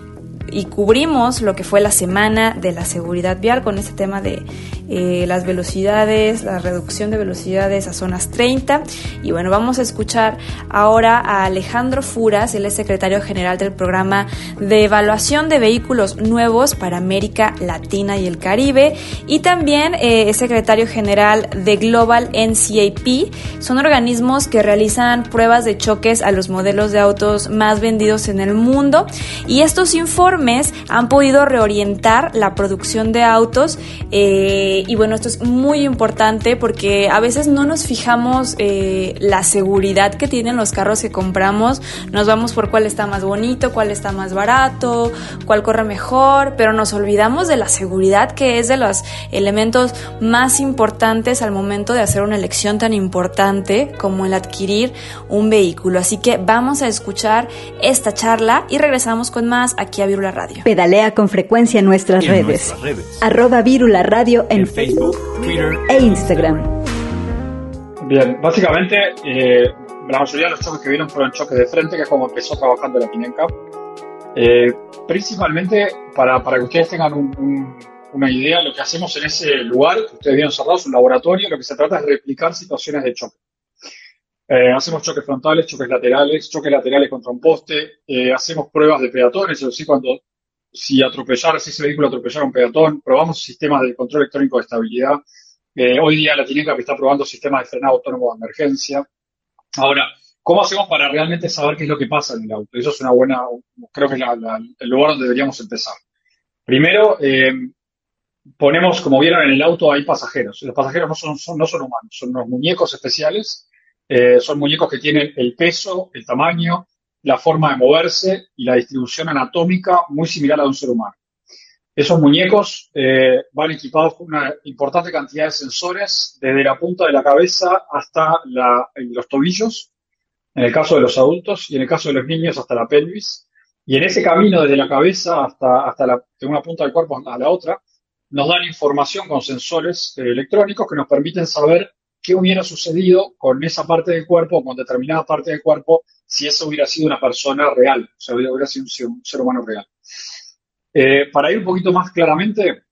y cubrimos lo que fue la semana de la seguridad vial con este tema de eh, las velocidades, la reducción de velocidades a zonas 30. Y bueno, vamos a escuchar ahora a Alejandro Furas, él es secretario general del programa de evaluación de vehículos nuevos para América Latina y el Caribe y también eh, es secretario general de Global NCAP. Son organismos que realizan pruebas de choques a los modelos de autos más vendidos en el mundo y estos informes han podido reorientar la producción de autos eh, y bueno, esto es muy importante porque a veces no nos fijamos eh, la seguridad que tienen los carros que compramos, nos vamos por cuál está más bonito, cuál está más barato, cuál corre mejor, pero nos olvidamos de la seguridad que es de los elementos más importantes al momento de hacer una elección tan importante como el adquirir un vehículo. Así que vamos a escuchar esta charla y regresamos con más aquí a Virula Radio. Pedalea con frecuencia en nuestras, redes. Arroba Virula Radio en, Facebook, Twitter e Instagram. Bien, básicamente eh, la mayoría de los choques que vieron fueron choques de frente, que es como empezó trabajando la Pinenca. Eh, principalmente para, para que ustedes tengan una idea, lo que hacemos en ese lugar, que ustedes vieron cerrado, es un laboratorio, lo que se trata es replicar situaciones de choque. Eh, hacemos choques frontales, choques laterales, choques laterales contra un poste, eh, hacemos pruebas de peatones, es decir, cuando si atropellar, si ese vehículo atropellar a un peatón, probamos sistemas de control electrónico de estabilidad. Eh, hoy día la Tineca está probando sistemas de frenado autónomo de emergencia. Ahora, ¿Cómo hacemos para realmente saber qué es lo que pasa en el auto? Eso es una buena, creo que es el lugar donde deberíamos empezar. Primero, ponemos, como vieron en el auto, hay pasajeros. Los pasajeros no son humanos, son unos muñecos especiales. Eh, son muñecos que tienen el peso, el tamaño, la forma de moverse y la distribución anatómica muy similar a un ser humano. Esos muñecos eh, van equipados con una importante cantidad de sensores desde la punta de la cabeza hasta los tobillos, en el caso de los adultos, y en el caso de los niños hasta la pelvis. Y en ese camino desde la cabeza hasta, hasta de una punta del cuerpo a la otra, nos dan información con sensores eh, electrónicos que nos permiten saber qué hubiera sucedido con esa parte del cuerpo, con determinada parte del cuerpo, si eso hubiera sido una persona real, o sea, hubiera sido un, ser humano real. Eh, para ir un poquito más claramente,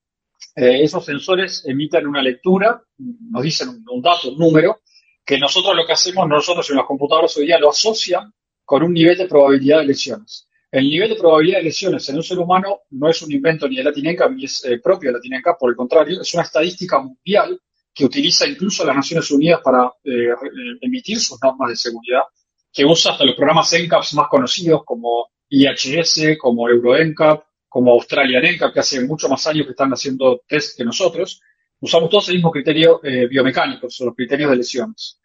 eh, esos sensores emiten una lectura, nos dicen un, dato, un número, que nosotros lo que hacemos, nosotros en los computadores hoy día lo asocian con un nivel de probabilidad de lesiones. El nivel de probabilidad de lesiones en un ser humano no es un invento ni de Latinenca ni es eh, propio de Latinenca, por el contrario, es una estadística mundial que utiliza incluso las Naciones Unidas para eh, emitir sus normas de seguridad, que usa hasta los programas NCAPs más conocidos como IHS, como EuroNCAP, como Australian NCAP, que hace muchos más años que están haciendo test que nosotros. Usamos todos el mismo criterio eh, biomecánico, son los criterios de lesiones.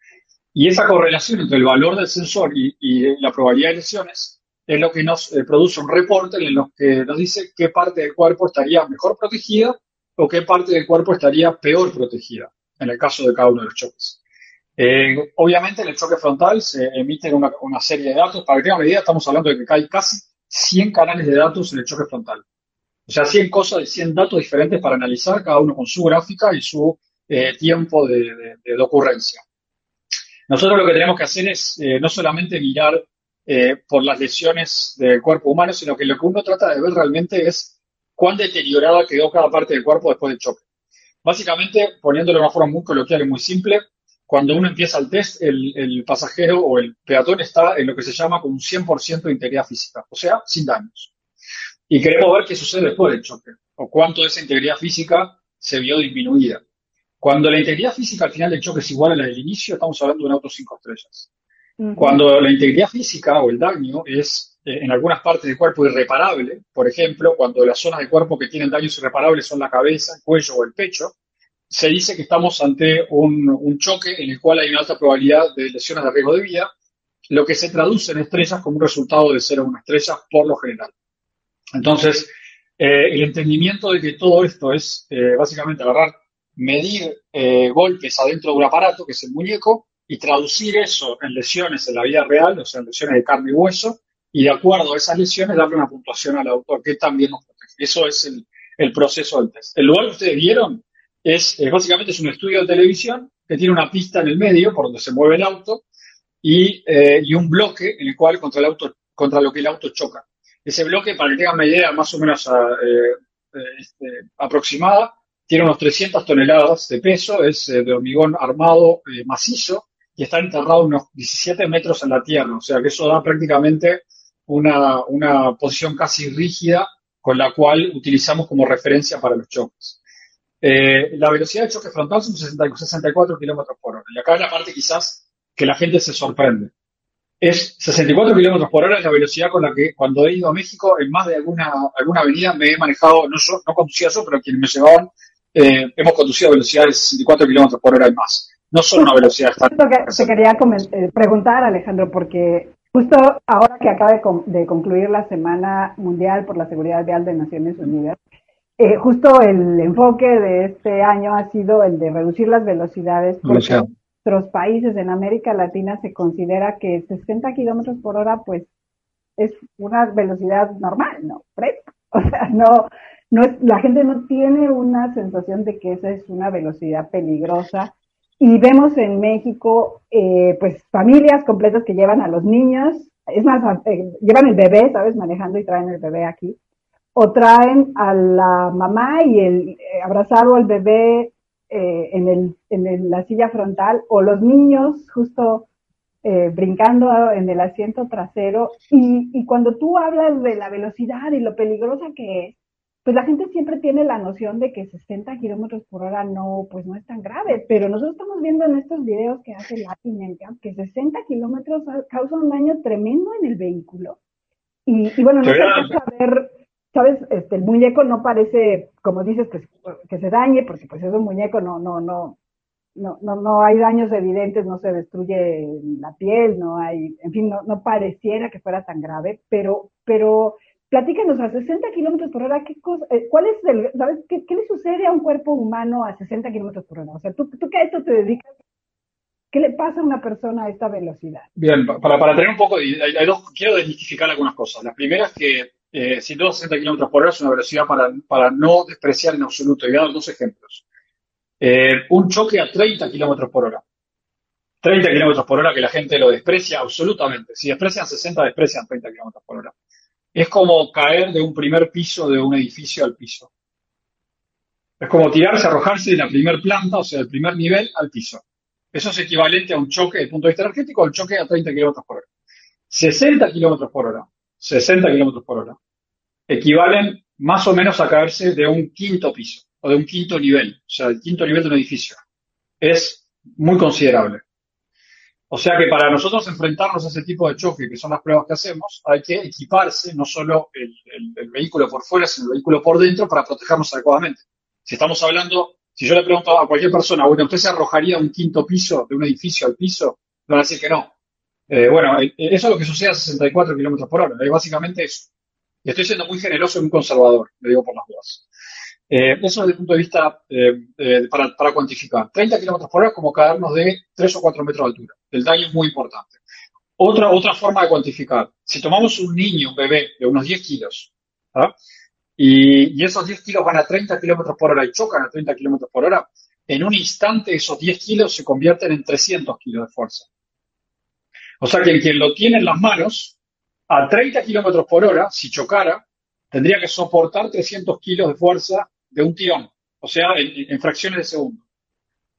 Y esa correlación entre el valor del sensor y la probabilidad de lesiones es lo que nos eh, produce un reporte en lo que nos dice qué parte del cuerpo estaría mejor protegida o qué parte del cuerpo estaría peor protegida en el caso de cada uno de los choques. Eh, obviamente en el choque frontal se emiten una, serie de datos. Para que tengan una idea, estamos hablando de que hay casi 100 canales de datos en el choque frontal. O sea, 100 cosas, y 100 datos diferentes para analizar, cada uno con su gráfica y su eh, tiempo de, ocurrencia. Nosotros lo que tenemos que hacer es no solamente mirar eh, por las lesiones del cuerpo humano, sino que lo que uno trata de ver realmente es cuán deteriorada quedó cada parte del cuerpo después del choque. Básicamente, poniéndolo de una forma muy coloquial y muy simple, cuando uno empieza el test, el, pasajero o el peatón está en lo que se llama con un 100% de integridad física, o sea, sin daños. Y queremos ver qué sucede después del choque, o cuánto de esa integridad física se vio disminuida. Cuando la integridad física al final del choque es igual a la del inicio, estamos hablando de un auto 5 estrellas. Cuando la integridad física o el daño es en algunas partes del cuerpo irreparable, por ejemplo, cuando las zonas del cuerpo que tienen daños irreparables son la cabeza, el cuello o el pecho, se dice que estamos ante un, choque en el cual hay una alta probabilidad de lesiones de riesgo de vida, lo que se traduce en estrellas como un resultado de ser una estrella por lo general. Entonces, eh, el entendimiento de que todo esto es eh, básicamente agarrar, medir golpes adentro de un aparato, que es el muñeco, y traducir eso en lesiones en la vida real, o sea, en lesiones de carne y hueso, y de acuerdo a esas lesiones darle una puntuación al autor que también nos protege. Eso es el, proceso del test. El lugar que ustedes vieron es, eh, básicamente es un estudio de televisión que tiene una pista en el medio por donde se mueve el auto y, eh, un bloque en el cual contra el auto, contra lo que el auto choca. Ese bloque, para que tengan una idea más o menos eh, este, aproximada, tiene unos 300 toneladas de peso, es de hormigón armado macizo, y está enterrado unos 17 metros en la tierra. O sea que eso da prácticamente una, posición casi rígida con la cual utilizamos como referencia para los choques. Eh, la velocidad de choque frontal son 64 kilómetros por hora. Y acá es la parte quizás que la gente se sorprende. Es 64 kilómetros por hora es la velocidad con la que cuando he ido a México en más de alguna, alguna avenida me he manejado, no, yo, no conducía yo, pero quienes me llevaban, eh, hemos conducido a velocidades de 64 kilómetros por hora y más no son una velocidad estándar. Que te quería eh, preguntar, Alejandro, porque justo ahora que acaba de, concluir la Semana Mundial por la Seguridad Vial de Naciones Unidas, eh, justo el enfoque de este año ha sido el de reducir las velocidades. Porque en otros países en América Latina se considera que 60 kilómetros por hora, pues, es una velocidad normal, ¿no? O sea, no, no es, la gente no tiene una sensación de que esa es una velocidad peligrosa y vemos en México, eh, pues, familias completas que llevan a los niños, es más, eh, llevan el bebé, ¿sabes? Manejando y traen el bebé aquí. O traen a la mamá y el eh, abrazado al bebé en, el, en la silla frontal, o los niños justo brincando en el asiento trasero. Y, y cuando tú hablas de la velocidad y lo peligrosa que es, pues la gente siempre tiene la noción de que 60 kilómetros por hora no, pues no es tan grave, pero nosotros estamos viendo en estos videos que hace Latin que 60 kilómetros causan un daño tremendo en el vehículo. Y, bueno, no sé saber, sabes, este, el muñeco no parece, como dices, que, que se dañe, porque pues es un muñeco, no, no, no, no, no, no hay daños evidentes, no se destruye la piel, no hay, en fin, no, no pareciera que fuera tan grave, pero, pero platícanos a 60 kilómetros por hora, ¿qué cosa, eh, ¿cuál es el, sabes, qué, le sucede a un cuerpo humano a 60 kilómetros por hora? O sea, ¿tú, tú que a esto te dedicas, ¿qué le pasa a una persona a esta velocidad? Bien, para, para tener un poco, hay, hay quiero desmitificar algunas cosas. La primera es que eh, 160 kilómetros por hora es una velocidad para, para no despreciar en absoluto. Y voy a dar dos ejemplos. Eh, un choque a 30 kilómetros por hora. 30 kilómetros por hora que la gente lo desprecia absolutamente. Si desprecian 60, desprecian 30 kilómetros por hora. Es como caer de un primer piso de un edificio al piso. Es como tirarse, arrojarse de la primer planta, o sea, del primer nivel al piso. Eso es equivalente a un choque desde el punto de vista energético, a un choque a 30 kilómetros por hora. 60 kilómetros por hora, 60 kilómetros por hora, equivalen más o menos a caerse de un quinto piso o de un quinto nivel, o sea, el quinto nivel de un edificio. Es muy considerable. O sea que para nosotros enfrentarnos a ese tipo de choque, que son las pruebas que hacemos, hay que equiparse no solo el, vehículo por fuera, sino el vehículo por dentro para protegernos adecuadamente. Si estamos hablando, si yo le pregunto a cualquier persona, bueno, ¿usted se arrojaría un quinto piso de un edificio al piso? Van a decir que no. Eh, bueno, eh, eso es lo que sucede a 64 kilómetros por hora. Es básicamente eso. Y estoy siendo muy generoso y muy conservador, le digo por las dudas. Eh, eso desde el punto de vista eh, para, para, cuantificar. 30 kilómetros por hora es como caernos de 3 o 4 metros de altura. El daño es muy importante. Otra, otra forma de cuantificar. Si tomamos un niño, un bebé de unos 10 kilos, ¿ah? y, y, esos 10 kilos van a 30 kilómetros por hora y chocan a 30 kilómetros por hora, en un instante esos 10 kilos se convierten en 300 kilos de fuerza. O sea que quien lo tiene en las manos, a 30 kilómetros por hora, si chocara, tendría que soportar 300 kilos de fuerza de un tirón, o sea, en, fracciones de segundo.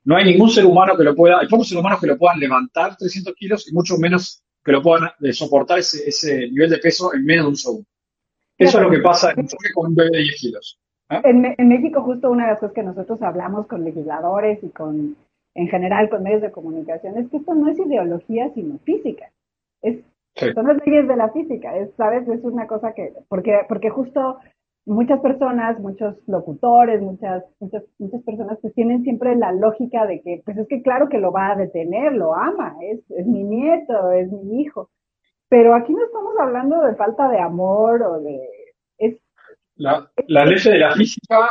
No hay ningún ser humano que lo pueda, hay pocos seres humanos que lo puedan levantar 300 kilos y mucho menos que lo puedan eh, soportar ese, nivel de peso en menos de un segundo. Eso es lo que pasa en un choque con un bebé de 10 kilos. ¿eh? En, México, justo una de las cosas que nosotros hablamos con legisladores y con, en general, con medios de comunicación, es que esto no es ideología, sino física. Es, Son las leyes de la física, es, ¿sabes? Es una cosa que, porque, porque justo muchas personas, muchos locutores, muchas, muchas, muchas personas pues tienen siempre la lógica de que, pues es que claro que lo va a detener, lo ama, es, es mi nieto, es mi hijo. Pero aquí no estamos hablando de falta de amor o de... Es, la, la ley de la física,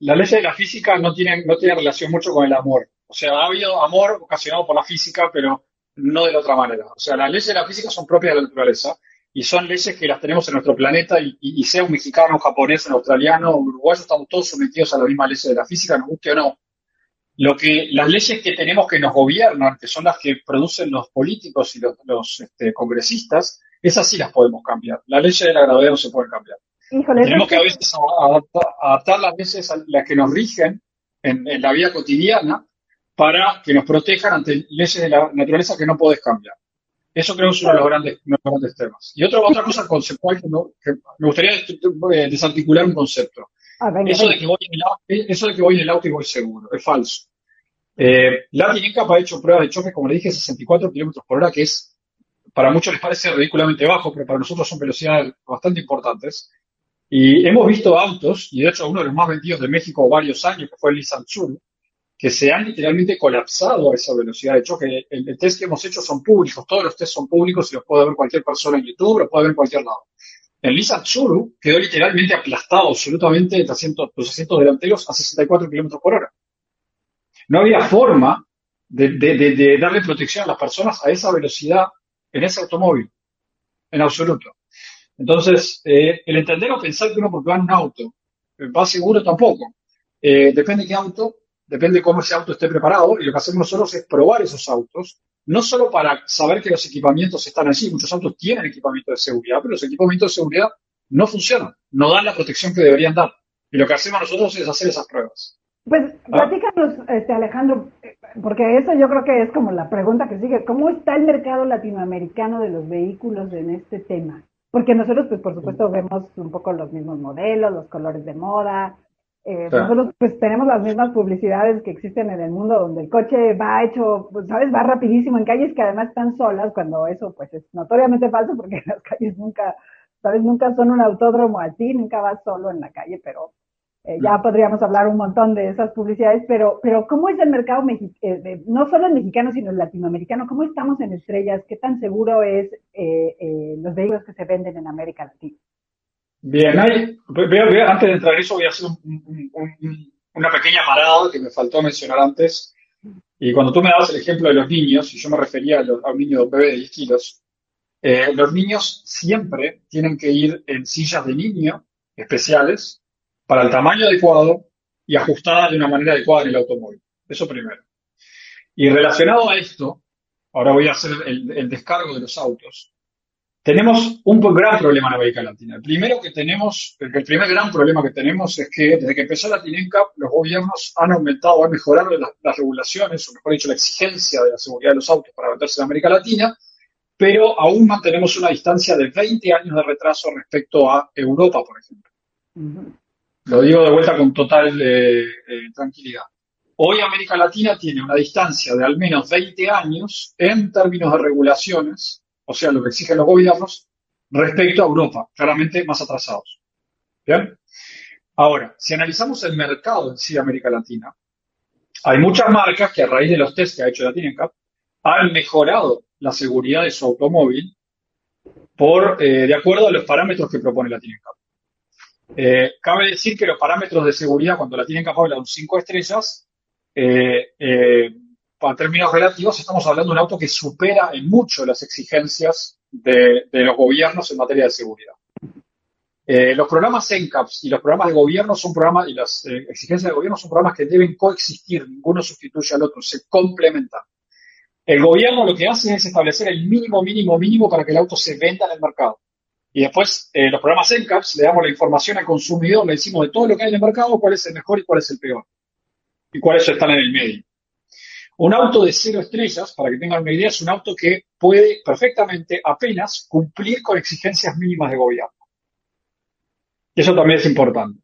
la ley de la física no tiene, no tiene relación mucho con el amor. O sea, ha habido amor ocasionado por la física, pero no de la otra manera. O sea, las leyes de la física son propias de la naturaleza y son leyes que las tenemos en nuestro planeta y, sea un mexicano, un japonés, un australiano, un uruguayo, estamos todos sometidos a las mismas leyes de la física, nos guste o no. Lo que, las leyes que tenemos que nos gobiernan, que son las que producen los políticos y los, este, congresistas, esas sí las podemos cambiar. Las leyes de la gravedad no se pueden cambiar. tenemos que a veces adaptar, las leyes a las que nos rigen en, en la vida cotidiana para que nos protejan ante leyes de la naturaleza que no puedes cambiar. Eso creo que es uno de los grandes, temas. Y otra, otra cosa conceptual que, me gustaría eh, desarticular un concepto. Ah, eso, de que voy en el auto, eh, eso de que voy en el auto y voy seguro, es falso. Eh, la Capa ha hecho pruebas de choque, como le dije, 64 kilómetros por hora, que es, para muchos les parece ridículamente bajo, pero para nosotros son velocidades bastante importantes. Y hemos visto autos, y de hecho uno de los más vendidos de México varios años, que fue el Nissan Tsuru, que se han literalmente colapsado a esa velocidad de choque. El, test que hemos hecho son públicos, todos los tests son públicos y los puede ver cualquier persona en YouTube, los puede ver en cualquier lado. El Nissan Tsuru quedó literalmente aplastado absolutamente los asientos delanteros a 64 kilómetros por hora. No había forma de, darle protección a las personas a esa velocidad en ese automóvil, en absoluto. Entonces, eh, el entender o pensar que uno porque va en un auto va seguro tampoco. Eh, depende de qué auto, depende de cómo ese auto esté preparado, y lo que hacemos nosotros es probar esos autos, no solo para saber que los equipamientos están allí, muchos autos tienen equipamiento de seguridad, pero los equipamientos de seguridad no funcionan, no dan la protección que deberían dar. Y lo que hacemos nosotros es hacer esas pruebas. Pues ¿Ah? platícanos, este, Alejandro, porque eso yo creo que es como la pregunta que sigue. ¿Cómo está el mercado latinoamericano de los vehículos en este tema? porque nosotros, pues por supuesto, vemos un poco los mismos modelos, los colores de moda. Eh, Nosotros, pues tenemos las mismas publicidades que existen en el mundo, donde el coche va hecho, pues, ¿sabes? Va rapidísimo en calles que además están solas, cuando eso, pues es notoriamente falso, porque las calles nunca, ¿sabes? Nunca son un autódromo así, nunca vas solo en la calle, pero eh, ya podríamos hablar un montón de esas publicidades, pero, pero ¿cómo es el mercado eh, no solo el mexicano, sino el latinoamericano? ¿Cómo estamos en estrellas? ¿Qué tan seguro es eh, los vehículos que se venden en América Latina? Bien, hay, antes de entrar en eso voy a hacer una pequeña parada que me faltó mencionar antes. Y cuando tú me dabas el ejemplo de los niños, y yo me refería a, a un niño bebé de 10 kilos, los niños siempre tienen que ir en sillas de niño especiales para el tamaño adecuado y ajustada de una manera adecuada en el automóvil. Eso primero. Y relacionado a esto, ahora voy a hacer el, descargo de los autos. Tenemos un gran problema en América Latina. El primero que tenemos, el, primer gran problema que tenemos es que desde que empezó la TINENCAP, los gobiernos han aumentado, han mejorado las, regulaciones, o mejor dicho, la exigencia de la seguridad de los autos para venderse en América Latina, pero aún mantenemos una distancia de 20 años de retraso respecto a Europa, por ejemplo. Lo digo de vuelta con total eh, eh, tranquilidad. Hoy América Latina tiene una distancia de al menos 20 años en términos de regulaciones, o sea, lo que exigen los gobiernos, respecto a Europa, claramente más atrasados. ¿Bien? Ahora, si analizamos el mercado en sí de América Latina, hay muchas marcas que a raíz de los test que ha hecho la TINECAP han mejorado la seguridad de su automóvil por, eh, de acuerdo a los parámetros que propone la TINECAP. Eh, cabe decir que los parámetros de seguridad, cuando la tienen capaz de un 5 estrellas, eh, eh, para términos relativos, estamos hablando de un auto que supera en mucho las exigencias de, los gobiernos en materia de seguridad. los programas NCAPS y los programas de gobierno son programas, y las exigencias de gobierno son programas que deben coexistir, ninguno sustituye al otro, se complementan. El gobierno lo que hace es establecer el mínimo, mínimo, mínimo para que el auto se venda en el mercado. Y después, eh, los programas NCAPS, le damos la información al consumidor, le decimos de todo lo que hay en el mercado, cuál es el mejor y cuál es el peor. Y cuáles están en el medio. Un auto de cero estrellas, para que tengan una idea, es un auto que puede perfectamente apenas cumplir con exigencias mínimas de gobierno. Eso también es importante.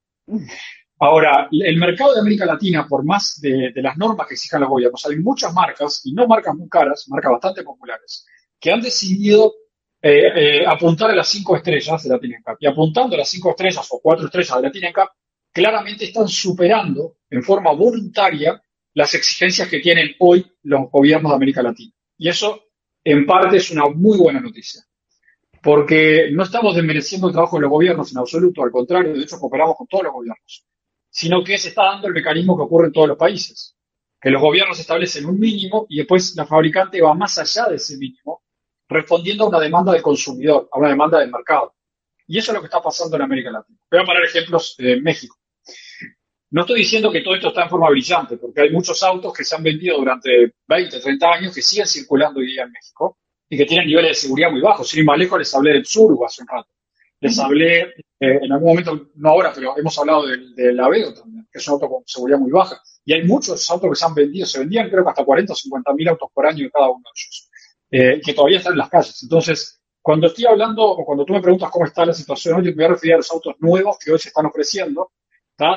Ahora, el mercado de América Latina, por más de, las normas que exijan los gobiernos, hay muchas marcas, y no marcas muy caras, marcas bastante populares, que han decidido eh, eh, apuntar a las cinco estrellas de la. Y apuntando a las cinco estrellas o cuatro estrellas de la claramente están superando en forma voluntaria las exigencias que tienen hoy los gobiernos de América Latina. Y eso, en parte, es una muy buena noticia. Porque no estamos desmereciendo el trabajo de los gobiernos en absoluto, al contrario, de hecho cooperamos con todos los gobiernos, sino que se está dando el mecanismo que ocurre en todos los países, que los gobiernos establecen un mínimo y después la fabricante va más allá de ese mínimo respondiendo a una demanda del consumidor, a una demanda del mercado. Y eso es lo que está pasando en América Latina. Voy a poner ejemplos en México. No estoy diciendo que todo esto está en forma brillante, porque hay muchos autos que se han vendido durante 20, 30 años que siguen circulando hoy día en México y que tienen niveles de seguridad muy bajos. Sin ir más lejos, les hablé del Surgo hace un rato. Les hablé, eh, en algún momento, no ahora, pero hemos hablado del, del Aveo también, que es un auto con seguridad muy baja. Y hay muchos autos que se han vendido, se vendían creo que hasta 40 o 50 mil autos por año de cada uno de ellos. Eh, que todavía están en las calles. Entonces, cuando estoy hablando, o cuando tú me preguntas cómo está la situación hoy, me voy a referir a los autos nuevos que hoy se están ofreciendo,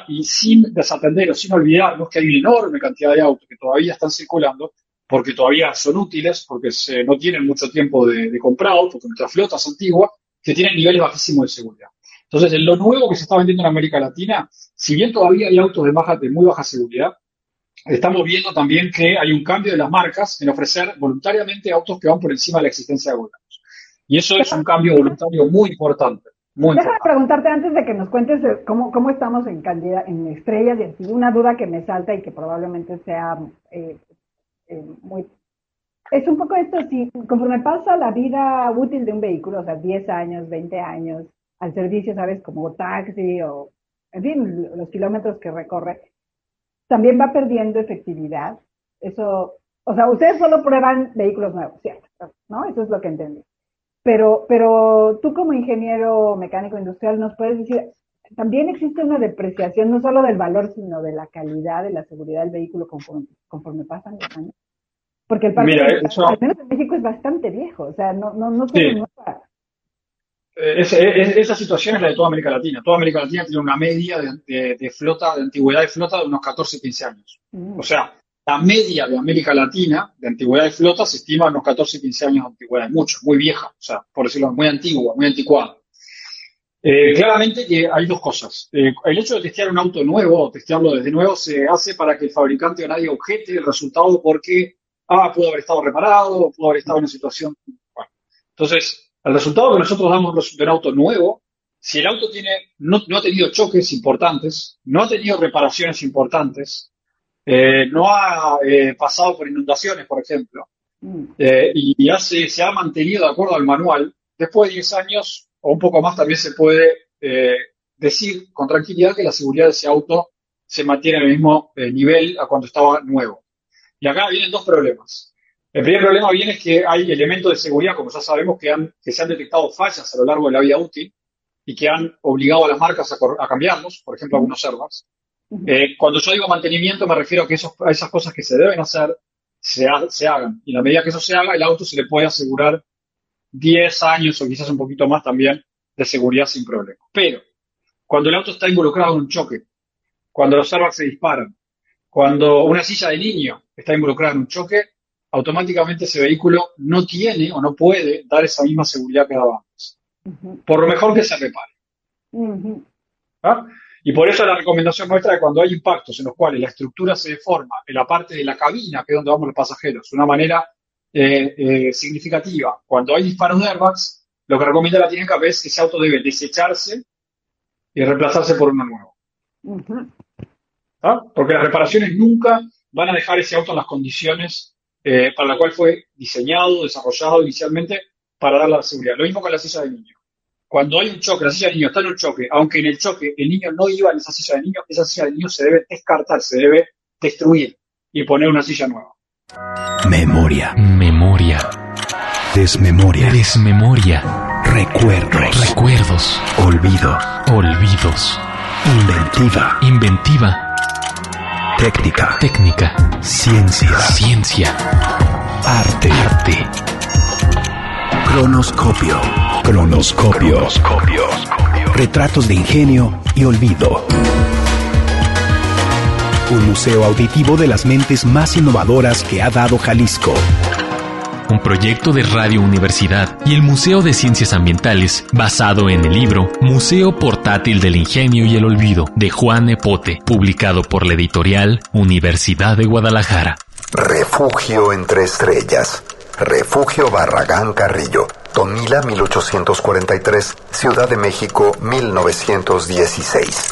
y sin desatender o sin olvidarnos que hay una enorme cantidad de autos que todavía están circulando, porque todavía son útiles, porque no tienen mucho tiempo de, de comprado, porque nuestra flota es antigua, que tienen niveles bajísimos de seguridad. Entonces, en lo nuevo que se está vendiendo en América Latina, si bien todavía hay autos de, baja, de muy baja seguridad, estamos viendo también que hay un cambio de las marcas en ofrecer voluntariamente autos que van por encima de la existencia de gobiernos. Y eso es un cambio voluntario muy importante. Muy Déjame preguntarte antes de que nos cuentes eh, cómo, cómo estamos en cantidad, en estrellas y así, una duda que me salta y que probablemente sea eh, eh, muy... Es un poco esto, si conforme pasa la vida útil de un vehículo, o sea, 10 años, 20 años, al servicio, ¿sabes? Como taxi o, en fin, los kilómetros que recorre, también va perdiendo efectividad. Eso, o sea, ustedes solo prueban vehículos nuevos, ¿cierto? ¿No? Eso es lo que entendí. Pero, pero tú como ingeniero mecánico industrial nos puedes decir, también existe una depreciación no solo del valor, sino de la calidad, de la seguridad del vehículo conforme, conforme pasan los años. Porque el parque, al menos en México, es bastante viejo, o sea, no, no, no se eh, esa situación es la de toda América Latina. Toda América Latina tiene una media de, flota, de antigüedad de flota de unos 14, 15 años. Mm. O sea, la media de América Latina de antigüedad de flota se estima unos 14, 15 años de antigüedad, mucho, muy vieja, o sea, por decirlo, muy antigua, muy anticuada. Eh, claramente que hay dos cosas. Eh, el hecho de testear un auto nuevo o testearlo desde nuevo se hace para que el fabricante o nadie objete el resultado porque, ah, pudo haber estado reparado, pudo haber estado en una situación. Bueno, entonces, el resultado que nosotros damos de un auto nuevo, si el auto tiene, no, ha tenido choques importantes, no ha tenido reparaciones importantes, eh, no ha pasado por inundaciones, por ejemplo, mm. y, se ha mantenido de acuerdo al manual, después de 10 años o un poco más también se puede eh, decir con tranquilidad que la seguridad de ese auto se mantiene en el mismo eh, nivel a cuando estaba nuevo. Y acá vienen dos problemas. El primer problema viene es que hay elementos de seguridad, como ya sabemos, que, han, que se han detectado fallas a lo largo de la vida útil y que han obligado a las marcas a, cambiarlos, por ejemplo, algunos servers. Eh, cuando yo digo mantenimiento, me refiero a que a esas cosas que se deben hacer se, se hagan. Y a la medida que eso se haga, el auto se le puede asegurar 10 años o quizás un poquito más también de seguridad sin problema. Pero cuando el auto está involucrado en un choque, cuando los airbags se disparan, cuando una silla de niño está involucrada en un choque, automáticamente ese vehículo no tiene o no puede dar esa misma seguridad que daba antes. Por lo mejor que se repare. ¿Ah? Y por eso la recomendación nuestra es que cuando hay impactos en los cuales la estructura se deforma en la parte de la cabina, que es donde vamos los pasajeros, de una manera eh, eh, significativa. Cuando hay disparos de airbags, lo que recomienda la TNCAP es que ese auto debe desecharse y reemplazarse por uno nuevo. ¿Ah? Porque las reparaciones nunca van a dejar ese auto en las condiciones eh, para las cuales fue diseñado, desarrollado inicialmente para dar la seguridad. Lo mismo con la silla de niño. Cuando hay un choque, la silla de niño está en un choque, aunque en el choque el niño no iba en esa silla de niño, esa silla de niño se debe descartar, se debe destruir y poner una silla nueva. Memoria. Memoria. Desmemoria. Desmemoria. Recuerdos. Recuerdos. Olvido. Olvidos. Inventiva. Inventiva. Técnica. Técnica. Ciencia. Ciencia. Arte. Arte. Cronoscopio. Cronoscopio. Cronoscopio. Retratos de ingenio y olvido un museo auditivo de las mentes más innovadoras que ha dado Jalisco. Un proyecto de Radio Universidad y el Museo de Ciencias Ambientales, basado en el libro Museo Portátil del Ingenio y el Olvido de Juan Epote, publicado por la editorial Universidad de Guadalajara. Refugio entre estrellas. Refugio Barragán Carrillo. Tonila 1843, Ciudad de México 1916.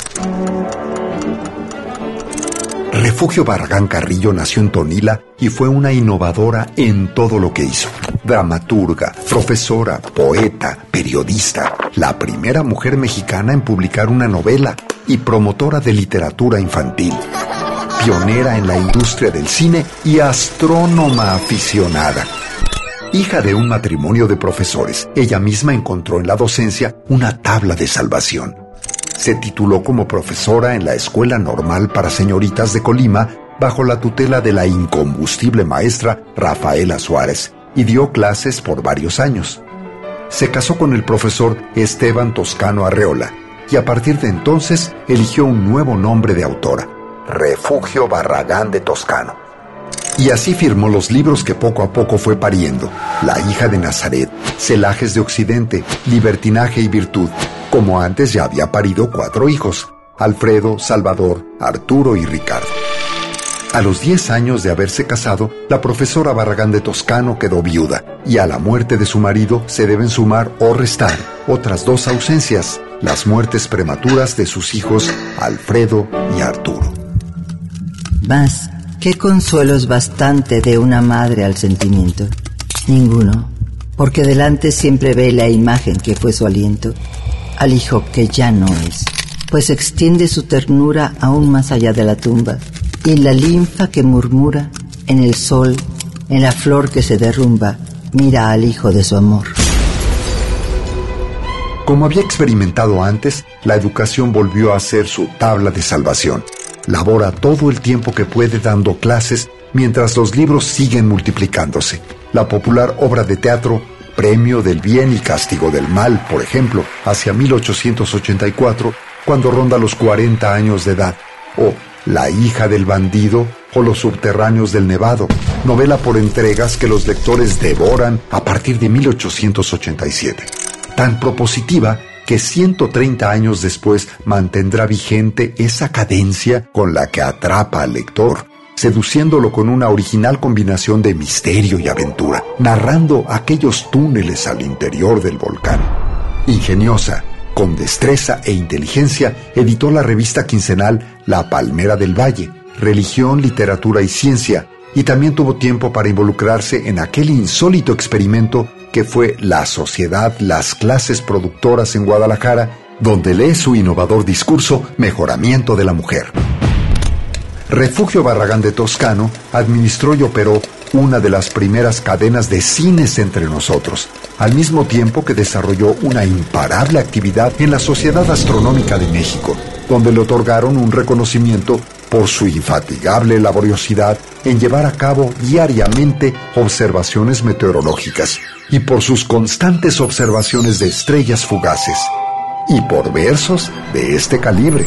Refugio Barragán Carrillo nació en Tonila y fue una innovadora en todo lo que hizo. Dramaturga, profesora, poeta, periodista, la primera mujer mexicana en publicar una novela y promotora de literatura infantil. Pionera en la industria del cine y astrónoma aficionada. Hija de un matrimonio de profesores, ella misma encontró en la docencia una tabla de salvación se tituló como profesora en la Escuela Normal para Señoritas de Colima bajo la tutela de la incombustible maestra Rafaela Suárez y dio clases por varios años. Se casó con el profesor Esteban Toscano Arreola y a partir de entonces eligió un nuevo nombre de autora, Refugio Barragán de Toscano. Y así firmó los libros que poco a poco fue pariendo, La hija de Nazaret, Celajes de Occidente, Libertinaje y Virtud, como antes ya había parido cuatro hijos, Alfredo, Salvador, Arturo y Ricardo. A los 10 años de haberse casado, la profesora Barragán de Toscano quedó viuda y a la muerte de su marido se deben sumar o restar otras dos ausencias, las muertes prematuras de sus hijos Alfredo y Arturo. Más, ¿qué consuelo es bastante de una madre al sentimiento? Ninguno, porque delante siempre ve la imagen que fue su aliento al hijo que ya no es, pues extiende su ternura aún más allá de la tumba, y la linfa que murmura en el sol, en la flor que se derrumba, mira al hijo de su amor. Como había experimentado antes, la educación volvió a ser su tabla de salvación. Labora todo el tiempo que puede dando clases mientras los libros siguen multiplicándose. La popular obra de teatro Premio del Bien y Castigo del Mal, por ejemplo, hacia 1884, cuando ronda los 40 años de edad, o La hija del bandido o Los subterráneos del Nevado, novela por entregas que los lectores devoran a partir de 1887. Tan propositiva que 130 años después mantendrá vigente esa cadencia con la que atrapa al lector, seduciéndolo con una original combinación de misterio y aventura, narrando aquellos túneles al interior del volcán. Ingeniosa, con destreza e inteligencia, editó la revista quincenal La Palmera del Valle, Religión, Literatura y Ciencia, y también tuvo tiempo para involucrarse en aquel insólito experimento que fue la sociedad Las Clases Productoras en Guadalajara, donde lee su innovador discurso Mejoramiento de la Mujer. Refugio Barragán de Toscano administró y operó una de las primeras cadenas de cines entre nosotros, al mismo tiempo que desarrolló una imparable actividad en la Sociedad Astronómica de México, donde le otorgaron un reconocimiento por su infatigable laboriosidad en llevar a cabo diariamente observaciones meteorológicas y por sus constantes observaciones de estrellas fugaces y por versos de este calibre.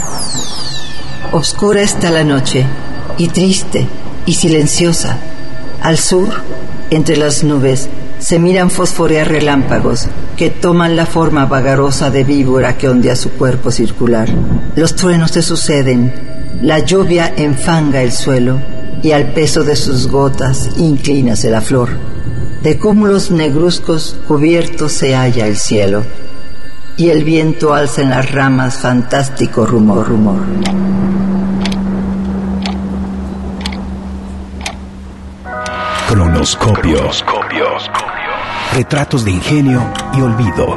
Oscura está la noche y triste y silenciosa. Al sur, entre las nubes, se miran fosforear relámpagos que toman la forma vagarosa de víbora que ondea su cuerpo circular. Los truenos se suceden la lluvia enfanga el suelo y al peso de sus gotas inclínase la flor. De cúmulos negruzcos cubiertos se halla el cielo y el viento alza en las ramas fantástico rumor, rumor. Cronoscopio. Retratos de ingenio y olvido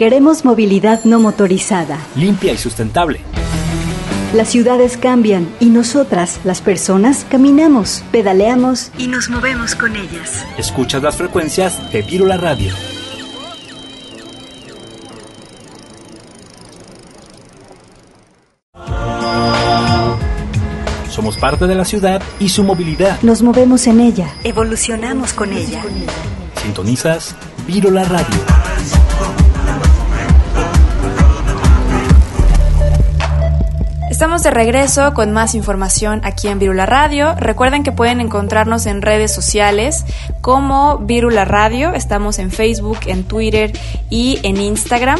Queremos movilidad no motorizada. Limpia y sustentable. Las ciudades cambian y nosotras, las personas, caminamos, pedaleamos y nos movemos con ellas. Escuchas las frecuencias de Virula Radio. Somos parte de la ciudad y su movilidad. Nos movemos en ella. Evolucionamos con ella. Sintonizas Virula Radio. Estamos de regreso con más información aquí en Virula Radio. Recuerden que pueden encontrarnos en redes sociales como Virula Radio. Estamos en Facebook, en Twitter y en Instagram.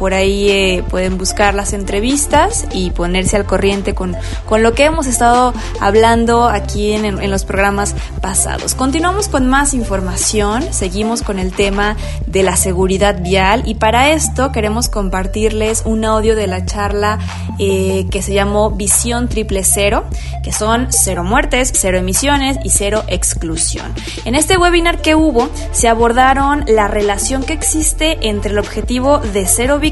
Por ahí eh, pueden buscar las entrevistas y ponerse al corriente con, con lo que hemos estado hablando aquí en, los programas pasados. Continuamos con más información, seguimos con el tema de la seguridad vial y para esto queremos compartirles un audio de la charla eh, que se llamó Visión Triple Cero, que son cero muertes, cero emisiones y cero exclusión. En este webinar que hubo se abordaron la relación que existe entre el objetivo de cero víctimas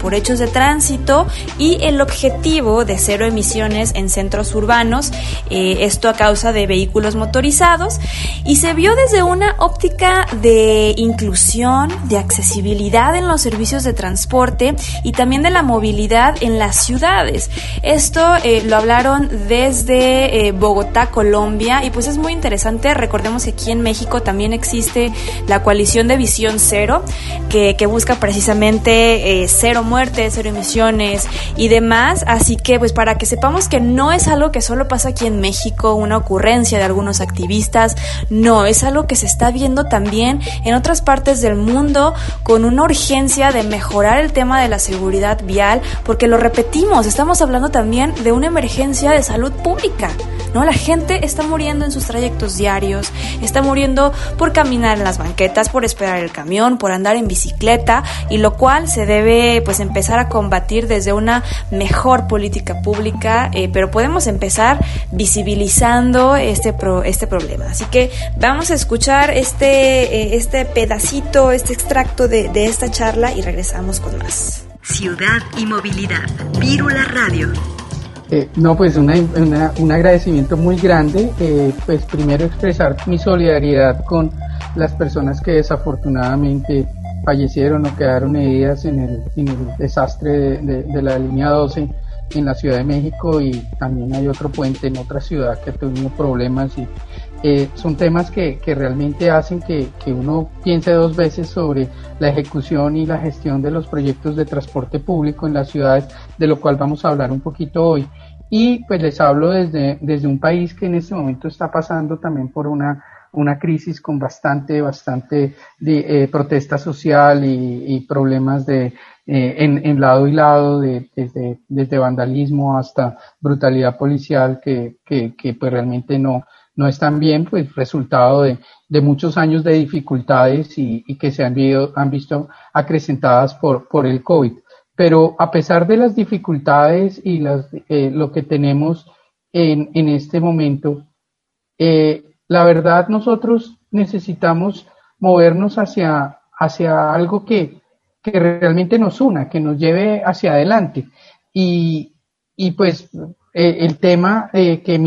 por hechos de tránsito y el objetivo de cero emisiones en centros urbanos, eh, esto a causa de vehículos motorizados, y se vio desde una óptica de inclusión, de accesibilidad en los servicios de transporte y también de la movilidad en las ciudades. Esto eh, lo hablaron desde eh, Bogotá, Colombia, y pues es muy interesante. Recordemos que aquí en México también existe la coalición de Visión Cero, que busca precisamente cero muertes, cero emisiones y demás. Así que pues para que sepamos que no es algo que solo pasa aquí en México, una ocurrencia de algunos activistas, no, es algo que se está viendo también en otras partes del mundo con una urgencia de mejorar el tema de la seguridad vial, porque lo repetimos, estamos hablando también de una emergencia de salud pública. ¿no? La gente está muriendo en sus trayectos diarios, está muriendo por caminar en las banquetas, por esperar el camión, por andar en bicicleta, y lo cual se debe pues empezar a combatir desde una mejor política pública, eh, pero podemos empezar visibilizando este, este problema. Así que vamos a escuchar este, eh, este pedacito, este extracto de, de esta charla y regresamos con más. Ciudad y movilidad. Vírula Radio. Eh, no, pues una, un agradecimiento muy grande. Eh, pues primero expresar mi solidaridad con las personas que desafortunadamente fallecieron o quedaron heridas en el, en el desastre de, de, la línea 12 en la Ciudad de México y también hay otro puente en otra ciudad que ha tenido problemas y eh, son temas que, que, realmente hacen que, que, uno piense dos veces sobre la ejecución y la gestión de los proyectos de transporte público en las ciudades, de lo cual vamos a hablar un poquito hoy. Y pues les hablo desde, desde un país que en este momento está pasando también por una, una crisis con bastante, bastante de, eh, protesta social y, problemas de, eh, en, lado y lado, de, desde, desde vandalismo hasta brutalidad policial que, que, pues realmente no, no están bien, pues resultado de, de muchos años de dificultades y, que se han, visto, han visto acrecentadas por, por el COVID. Pero a pesar de las dificultades y las, eh, lo que tenemos en, en este momento, eh, la verdad nosotros necesitamos movernos hacia, hacia algo que, que realmente nos una, que nos lleve hacia adelante. Y, y pues eh, el tema eh, que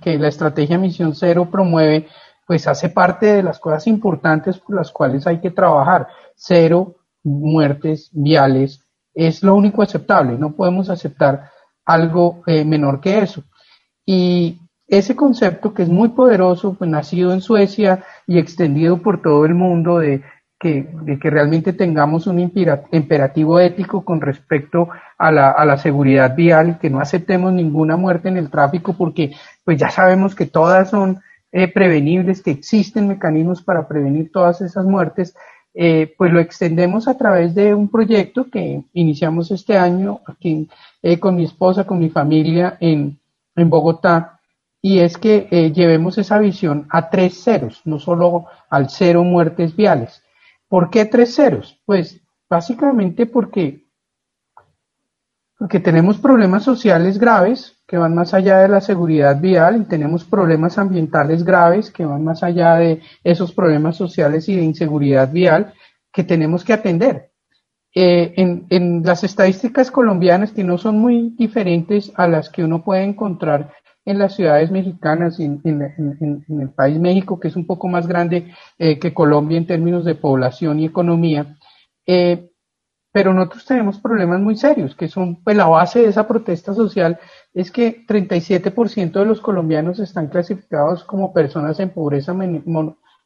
que la estrategia Misión Cero promueve, pues hace parte de las cosas importantes por las cuales hay que trabajar. Cero muertes viales es lo único aceptable. No podemos aceptar algo eh, menor que eso. Y ese concepto que es muy poderoso, pues nacido en Suecia y extendido por todo el mundo de que, de que realmente tengamos un imperativo ético con respecto a la, a la seguridad vial, que no aceptemos ninguna muerte en el tráfico porque pues ya sabemos que todas son eh, prevenibles, que existen mecanismos para prevenir todas esas muertes, eh, pues lo extendemos a través de un proyecto que iniciamos este año aquí eh, con mi esposa, con mi familia en, en Bogotá, y es que eh, llevemos esa visión a tres ceros, no solo al cero muertes viales. ¿Por qué tres ceros? Pues básicamente porque, porque tenemos problemas sociales graves que van más allá de la seguridad vial y tenemos problemas ambientales graves que van más allá de esos problemas sociales y de inseguridad vial que tenemos que atender. Eh, en, en las estadísticas colombianas que no son muy diferentes a las que uno puede encontrar en las ciudades mexicanas y en, en, el país México, que es un poco más grande eh, que Colombia en términos de población y economía. Eh, pero nosotros tenemos problemas muy serios, que son pues, la base de esa protesta social, es que 37% de los colombianos están clasificados como personas en pobreza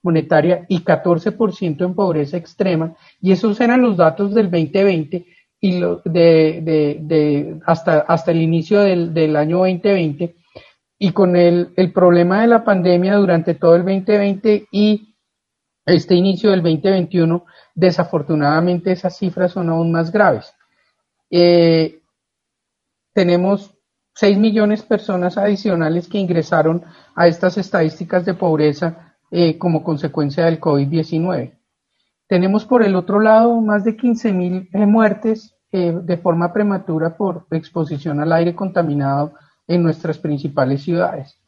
monetaria y 14% en pobreza extrema, y esos eran los datos del 2020 y lo, de, hasta, hasta el inicio del, del año 2020 y con el, problema de la pandemia durante todo el 2020 y este inicio del 2021, desafortunadamente esas cifras son aún más graves. Eh, tenemos 6 millones de personas adicionales que ingresaron a estas estadísticas de pobreza eh, como consecuencia del COVID-19. Tenemos por el otro lado más de 15 mil eh, muertes de forma prematura por exposición al aire contaminado en nuestras principales ciudades.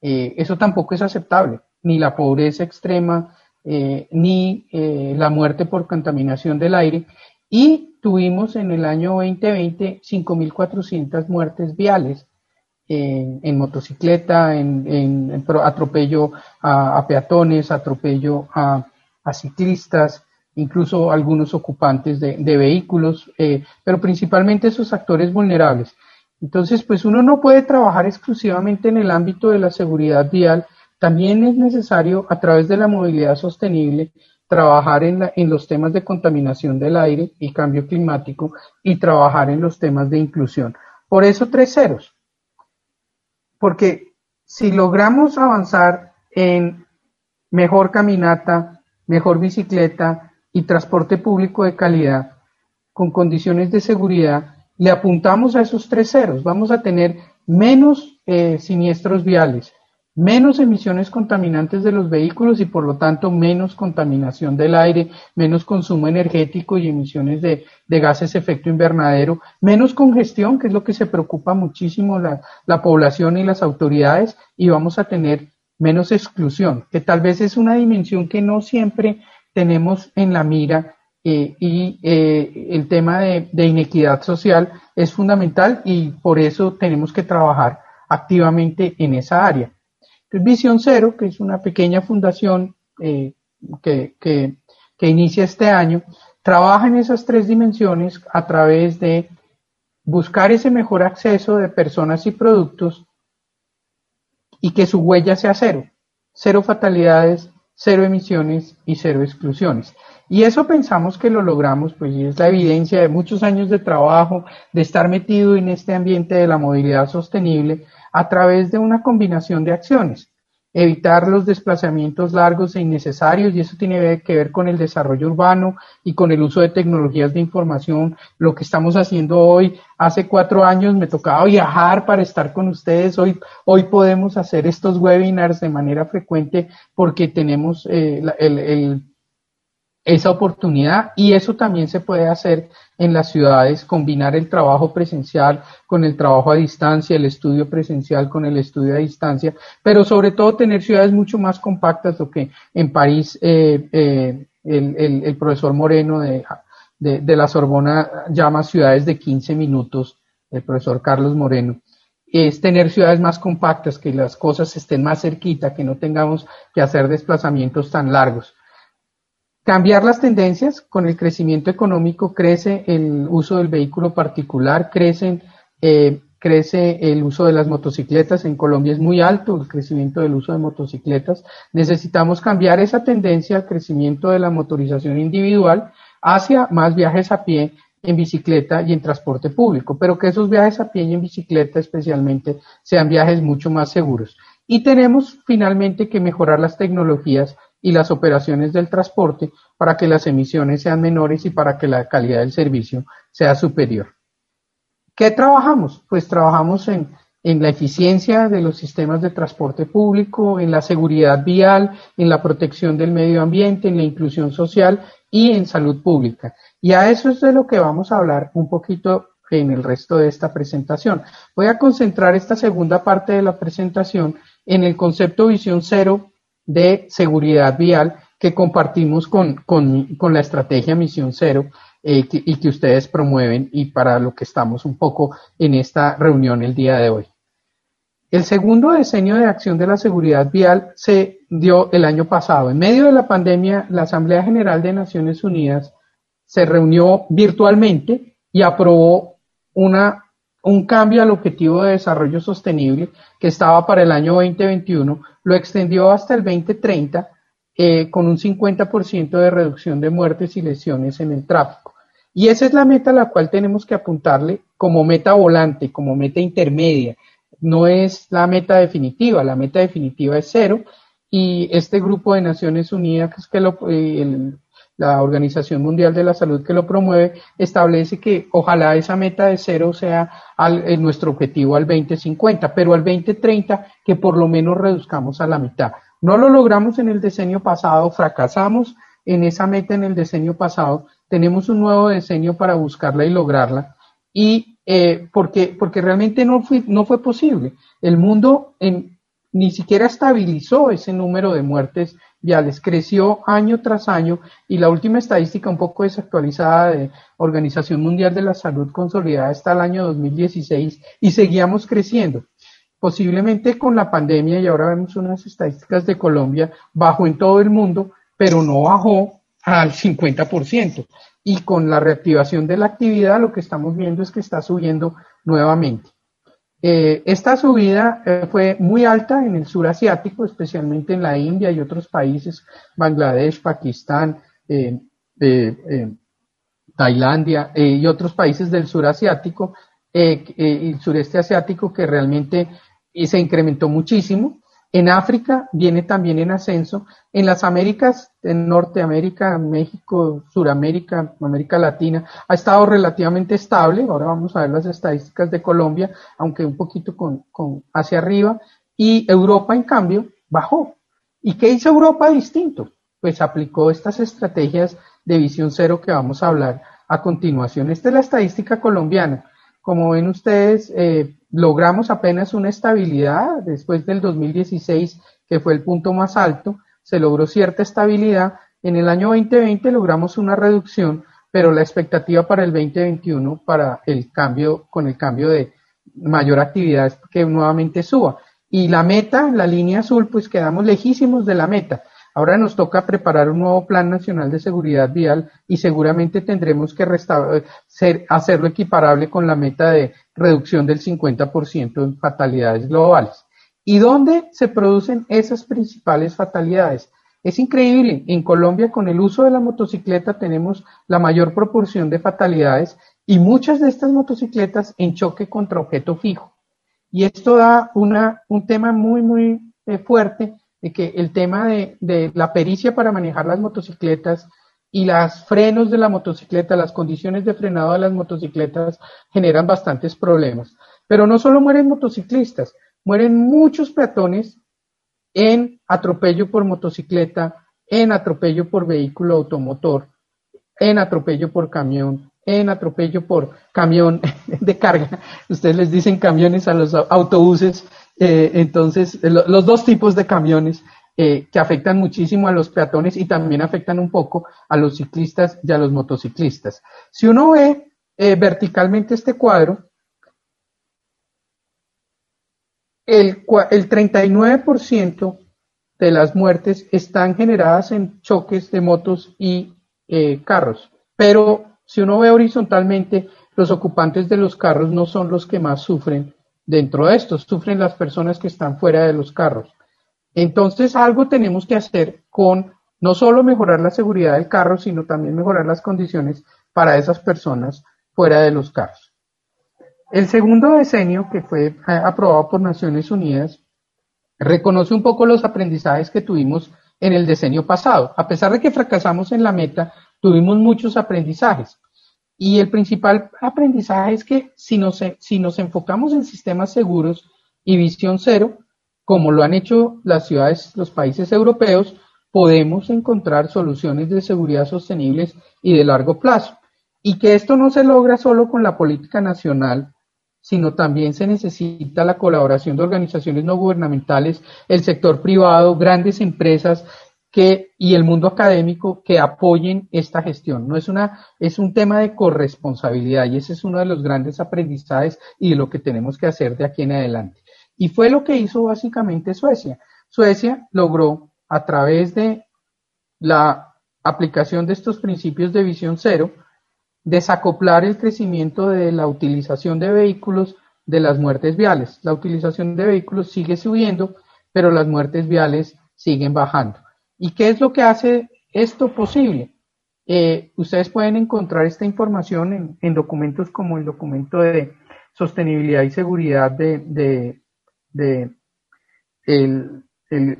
Eh, eso tampoco es aceptable, ni la pobreza extrema, eh, ni eh, la muerte por contaminación del aire. Y tuvimos en el año 2020 5.400 muertes viales en, motocicleta, en, atropello a, peatones, atropello a, ciclistas, incluso algunos ocupantes de, de vehículos, eh, pero principalmente esos actores vulnerables. Entonces, pues uno no puede trabajar exclusivamente en el ámbito de la seguridad vial, también es necesario a través de la movilidad sostenible trabajar en, la, en los temas de contaminación del aire y cambio climático y trabajar en los temas de inclusión. Por eso tres ceros. Porque si logramos avanzar en mejor caminata, mejor bicicleta y transporte público de calidad, con condiciones de seguridad, le apuntamos a esos tres ceros. Vamos a tener menos eh, siniestros viales, menos emisiones contaminantes de los vehículos y por lo tanto menos contaminación del aire, menos consumo energético y emisiones de, gases efecto invernadero, menos congestión, que es lo que se preocupa muchísimo la población y las autoridades, y vamos a tener menos exclusión, que tal vez es una dimensión que no siempre tenemos en la mira y eh, el tema de, inequidad social es fundamental y por eso tenemos que trabajar activamente en esa área. Visión Cero, que es una pequeña fundación eh, que, que, que inicia este año, trabaja en esas tres dimensiones a través de buscar ese mejor acceso de personas y productos y que su huella sea cero. Cero fatalidades, cero emisiones y cero exclusiones. Y eso pensamos que lo logramos, pues es la evidencia de muchos años de trabajo, de estar metido en este ambiente de la movilidad sostenible, a través de una combinación de acciones. Evitar los desplazamientos largos e innecesarios, y eso tiene que ver con el desarrollo urbano y con el uso de tecnologías de información. Lo que estamos haciendo hoy, hace cuatro años me tocaba viajar para estar con ustedes. Hoy, hoy podemos hacer estos webinars de manera frecuente porque tenemos eh, el, el esa oportunidad y eso también se puede hacer en las ciudades, combinar el trabajo presencial con el trabajo a distancia, el estudio presencial con el estudio a distancia, pero sobre todo tener ciudades mucho más compactas, lo que en París eh, eh, el, el, profesor Moreno de, de, de, la Sorbona llama ciudades de 15 minutos, el profesor Carlos Moreno, es tener ciudades más compactas, que las cosas estén más cerquita, que no tengamos que hacer desplazamientos tan largos cambiar las tendencias. Con el crecimiento económico crece el uso del vehículo particular, crecen, eh, crece el uso de las motocicletas. En Colombia es muy alto el crecimiento del uso de motocicletas. Necesitamos cambiar esa tendencia al crecimiento de la motorización individual hacia más viajes a pie en bicicleta y en transporte público, pero que esos viajes a pie y en bicicleta especialmente sean viajes mucho más seguros. Y tenemos finalmente que mejorar las tecnologías y las operaciones del transporte para que las emisiones sean menores y para que la calidad del servicio sea superior. ¿Qué trabajamos? Pues trabajamos en, en la eficiencia de los sistemas de transporte público, en la seguridad vial, en la protección del medio ambiente, en la inclusión social y en salud pública. Y a eso es de lo que vamos a hablar un poquito en el resto de esta presentación. Voy a concentrar esta segunda parte de la presentación en el concepto visión cero de seguridad vial que compartimos con, con, la estrategia Misión Cero eh, y que ustedes promueven y para lo que estamos un poco en esta reunión el día de hoy. El segundo diseño de acción de la seguridad vial se dio el año pasado. En medio de la pandemia, la Asamblea General de Naciones Unidas se reunió virtualmente y aprobó una un cambio al objetivo de desarrollo sostenible que estaba para el año 2021, lo extendió hasta el 2030 eh, con un 50% de reducción de muertes y lesiones en el tráfico. Y esa es la meta a la cual tenemos que apuntarle como meta volante, como meta intermedia. No es la meta definitiva, la meta definitiva es cero y este grupo de Naciones Unidas, que lo, eh, el, la Organización Mundial de la Salud que lo promueve, establece que ojalá esa meta de cero sea al, nuestro objetivo al 2050, pero al 2030 que por lo menos reduzcamos a la mitad. No lo logramos en el decenio pasado, fracasamos en esa meta en el decenio pasado, tenemos un nuevo decenio para buscarla y lograrla, y eh, porque, porque realmente no fue, no fue posible. El mundo ni siquiera estabilizó ese número de muertes viales creció año tras año y la última estadística un poco desactualizada de Organización Mundial de la Salud consolidada está el año 2016 y seguíamos creciendo. Posiblemente con la pandemia y ahora vemos unas estadísticas de Colombia bajó en todo el mundo, pero no bajó al 50%. Y con la reactivación de la actividad lo que estamos viendo es que está subiendo nuevamente. Eh, esta subida eh, fue muy alta en el sur asiático, especialmente en la India y otros países, Bangladesh, Pakistán, eh, Tailandia y otros países del sur asiático el sureste asiático que realmente se incrementó muchísimo. En África viene también en ascenso. En las Américas, en Norteamérica, México, Suramérica, América Latina, ha estado relativamente estable. Ahora vamos a ver las estadísticas de Colombia, aunque un poquito con, con hacia arriba. Y Europa, en cambio, bajó. ¿Y qué hizo Europa distinto? Pues aplicó estas estrategias de visión cero que vamos a hablar a continuación. Esta es la estadística colombiana. Como ven ustedes, eh, logramos apenas una estabilidad después del 2016, que fue el punto más alto, se logró cierta estabilidad. En el año 2020 logramos una reducción, pero la expectativa para el 2021, para el cambio, con el cambio de mayor actividad, es que nuevamente suba. Y la meta, la línea azul, pues quedamos lejísimos de la meta. Ahora nos toca preparar un nuevo Plan Nacional de Seguridad Vial y seguramente tendremos que hacerlo equiparable con la meta de reducción del 50% en fatalidades globales. ¿Y dónde se producen esas principales fatalidades? Es increíble, en Colombia con el uso de la motocicleta tenemos la mayor proporción de fatalidades y muchas de estas motocicletas en choque contra objeto fijo. Y esto da una, un tema muy, muy eh, fuerte de que el tema de, de, la pericia para manejar las motocicletas y los frenos de la motocicleta, las condiciones de frenado de las motocicletas generan bastantes problemas. Pero no solo mueren motociclistas, mueren muchos peatones en atropello por motocicleta, en atropello por vehículo automotor, en atropello por camión, en atropello por camión de carga. Ustedes les dicen camiones a los autobuses eh, entonces, los dos tipos de camiones eh, que afectan muchísimo a los peatones y también afectan un poco a los ciclistas y a los motociclistas. Si uno ve eh, verticalmente este cuadro, el, el 39% de las muertes están generadas en choques de motos y carros. Pero si uno ve horizontalmente, los ocupantes de los carros no son los que más sufren Dentro de esto sufren las personas que están fuera de los carros. Entonces algo tenemos que hacer con no solo mejorar la seguridad del carro, sino también mejorar las condiciones para esas personas fuera de los carros. El segundo decenio, que fue eh, aprobado por Naciones Unidas, reconoce un poco los aprendizajes que tuvimos en el decenio pasado. A pesar de que fracasamos en la meta, tuvimos muchos aprendizajes. Y el principal aprendizaje es que si nos, si nos enfocamos en sistemas seguros y visión cero, como lo han hecho las ciudades, los países europeos, podemos encontrar soluciones de seguridad sostenibles y de largo plazo. Y que esto no se logra solo con la política nacional, sino también se necesita la colaboración de organizaciones no gubernamentales, el sector privado, grandes empresas y el mundo académico que apoyen esta gestión. No es una, es un tema de corresponsabilidad y ese es uno de los grandes aprendizajes y de lo que tenemos que hacer de aquí en adelante. Y fue lo que hizo básicamente Suecia. Suecia logró a través de la aplicación de estos principios de visión cero, desacoplar el crecimiento de la utilización de vehículos de las muertes viales. La utilización de vehículos sigue subiendo, pero las muertes viales siguen bajando. ¿Y qué es lo que hace esto posible? Eh, ustedes pueden encontrar esta información en, documentos como el documento de sostenibilidad y seguridad de, el,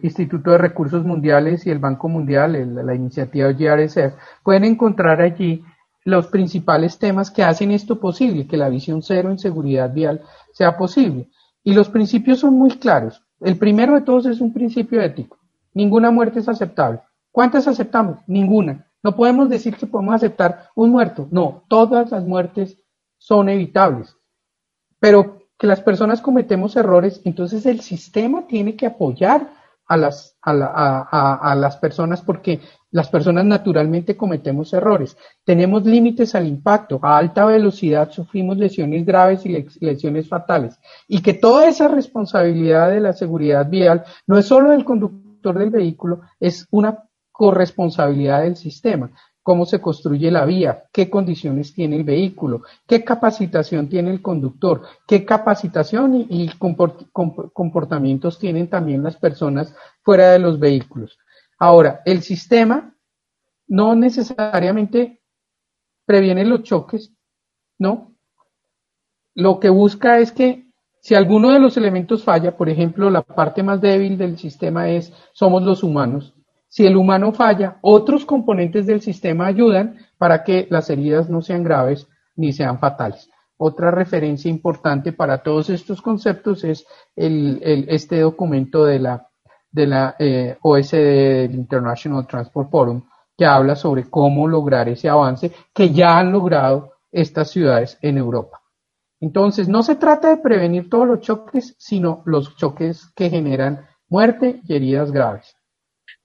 Instituto de Recursos Mundiales y el Banco Mundial, la iniciativa GRSF. Pueden encontrar allí los principales temas que hacen esto posible, que la visión cero en seguridad vial sea posible. Y los principios son muy claros. El primero de todos es un principio ético. Ninguna muerte es aceptable. ¿Cuántas aceptamos? Ninguna. No podemos decir que podemos aceptar un muerto. No, todas las muertes son evitables. Pero que las personas cometemos errores, entonces el sistema tiene que apoyar a las, a, las personas porque las personas naturalmente cometemos errores. Tenemos límites al impacto. A alta velocidad sufrimos lesiones graves y lesiones fatales. Y que toda esa responsabilidad de la seguridad vial no es solo del conductor, del vehículo es una corresponsabilidad del sistema. Cómo se construye la vía, qué condiciones tiene el vehículo, qué capacitación tiene el conductor, qué capacitación y, comportamientos tienen también las personas fuera de los vehículos. Ahora, el sistema no necesariamente previene los choques, ¿no? Lo que busca es que Si alguno de los elementos falla, por ejemplo, la parte más débil del sistema es somos los humanos. Si el humano falla, otros componentes del sistema ayudan para que las heridas no sean graves ni sean fatales. Otra referencia importante para todos estos conceptos es este documento de la, de eh, OSD, del International Transport Forum, que habla sobre cómo lograr ese avance que ya han logrado estas ciudades en Europa. Entonces, no se trata de prevenir todos los choques, sino los choques que generan muerte y heridas graves.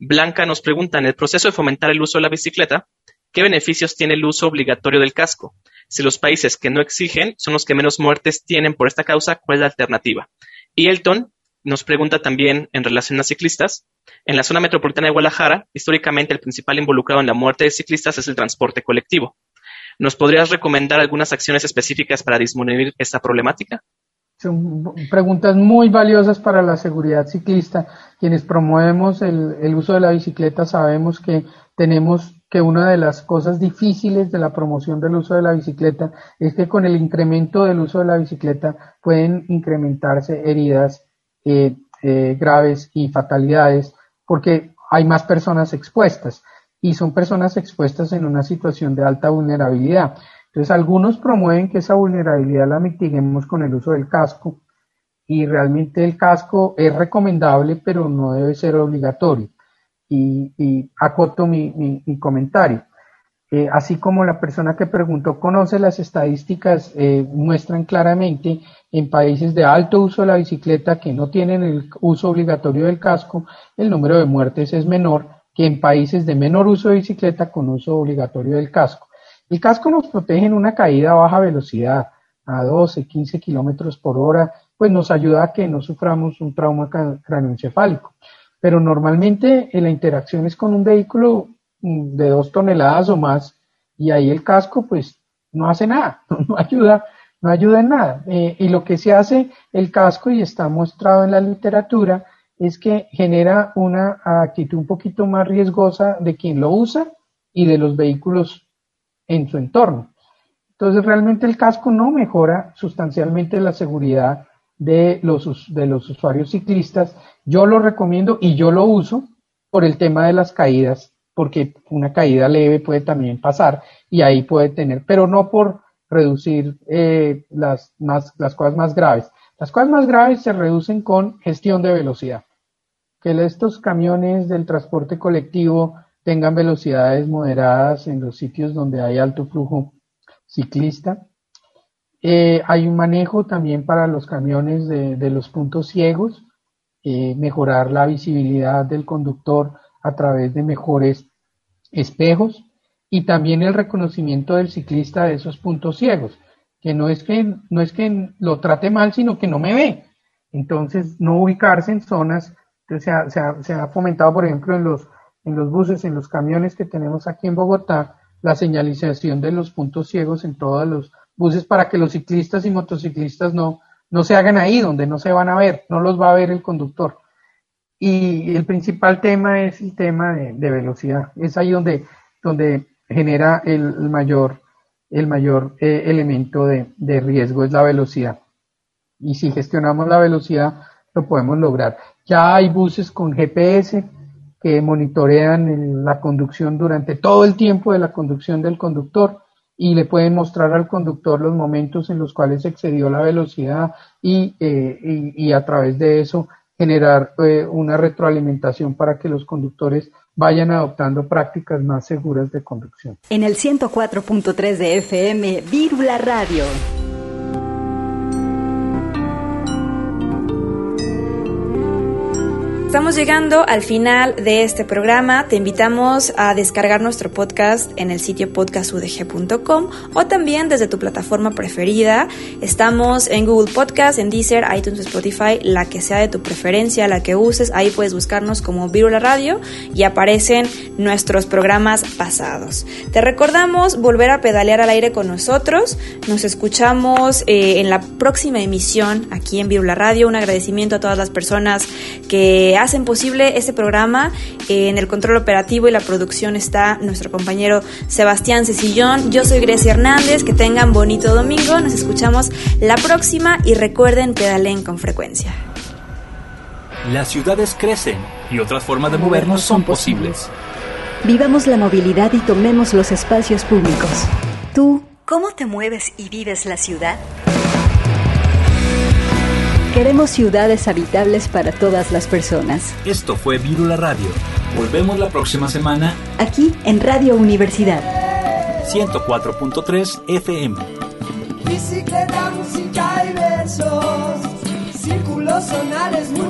Blanca nos pregunta, en el proceso de fomentar el uso de la bicicleta, ¿qué beneficios tiene el uso obligatorio del casco? Si los países que no exigen son los que menos muertes tienen por esta causa, ¿cuál es la alternativa? Y Elton nos pregunta también en relación a ciclistas. En la zona metropolitana de Guadalajara, históricamente el principal involucrado en la muerte de ciclistas es el transporte colectivo. ¿Nos podrías recomendar algunas acciones específicas para disminuir esta problemática? Son preguntas muy valiosas para la seguridad ciclista. Quienes promovemos el, uso de la bicicleta sabemos que tenemos que una de las cosas difíciles de la promoción del uso de la bicicleta es que con el incremento del uso de la bicicleta pueden incrementarse heridas eh, eh, graves y fatalidades porque hay más personas expuestas y son personas expuestas en una situación de alta vulnerabilidad. Entonces, algunos promueven que esa vulnerabilidad la mitiguemos con el uso del casco y realmente el casco es recomendable, pero no debe ser obligatorio. Y, acoto mi, comentario. Eh, así como la persona que preguntó conoce las estadísticas, eh, muestran claramente en países de alto uso de la bicicleta que no tienen el uso obligatorio del casco, el número de muertes es menor que en países de menor uso de bicicleta con uso obligatorio del casco. El casco nos protege en una caída a baja velocidad, a 12, 15 kilómetros por hora, pues nos ayuda a que no suframos un trauma craneoencefálico. Pero normalmente la interacción es con un vehículo mm, de dos toneladas o más, y ahí el casco pues no hace nada, no ayuda, no ayuda en nada. Eh, y lo que se hace el casco, y está mostrado en la literatura, es que genera una actitud un poquito más riesgosa de quien lo usa y de los vehículos en su entorno. Entonces realmente el casco no mejora sustancialmente la seguridad de los, de los usuarios ciclistas. Yo lo recomiendo y yo lo uso por el tema de las caídas, porque una caída leve puede también pasar y ahí puede tener, pero no por reducir eh, las, más, las cosas más graves. Las cosas más graves se reducen con gestión de velocidad que estos camiones del transporte colectivo tengan velocidades moderadas en los sitios donde hay alto flujo ciclista. Eh, hay un manejo también para los camiones de, los puntos ciegos, eh, mejorar la visibilidad del conductor a través de mejores espejos y también el reconocimiento del ciclista de esos puntos ciegos, que no es que no es que lo trate mal, sino que no me ve. Entonces, no ubicarse en zonas se ha, se, ha, fomentado, por ejemplo, en los, en los buses, en los camiones que tenemos aquí en Bogotá, la señalización de los puntos ciegos en todos los buses para que los ciclistas y motociclistas no, no se hagan ahí, donde no se van a ver, no los va a ver el conductor. Y el principal tema es el tema de, velocidad. Es ahí donde, donde genera el, mayor, el mayor eh, elemento de, de riesgo, es la velocidad. Y si gestionamos la velocidad, lo podemos lograr. Ya hay buses con GPS que monitorean la conducción durante todo el tiempo de la conducción del conductor y le pueden mostrar al conductor los momentos en los cuales excedió la velocidad y, eh, a través de eso generar eh, una retroalimentación para que los conductores vayan adoptando prácticas más seguras de conducción. En el 104.3 de FM, Vírula Radio. Estamos llegando al final de este programa. Te invitamos a descargar nuestro podcast en el sitio podcastudg.com o también desde tu plataforma preferida. Estamos en Google Podcast, en Deezer, iTunes, Spotify, la que sea de tu preferencia, la que uses. Ahí puedes buscarnos como Virula Radio y aparecen nuestros programas pasados. Te recordamos volver a pedalear al aire con nosotros. Nos escuchamos eh, en la próxima emisión aquí en Virula Radio. Un agradecimiento a todas las personas que hacen posible este programa. En el control operativo y la producción está nuestro compañero Sebastián Cecillón. Yo soy Grecia Hernández. Que tengan bonito domingo. Nos escuchamos la próxima y recuerden pedalen con frecuencia. Las ciudades crecen y otras formas de movernos son posibles. Vivamos la movilidad y tomemos los espacios públicos. ¿Tú cómo te mueves y vives la ciudad? Queremos ciudades habitables para todas las personas. Esto fue Virula Radio. Volvemos la próxima semana aquí en Radio Universidad 104.3 FM. Bicicleta, música y versos, círculos sonales muy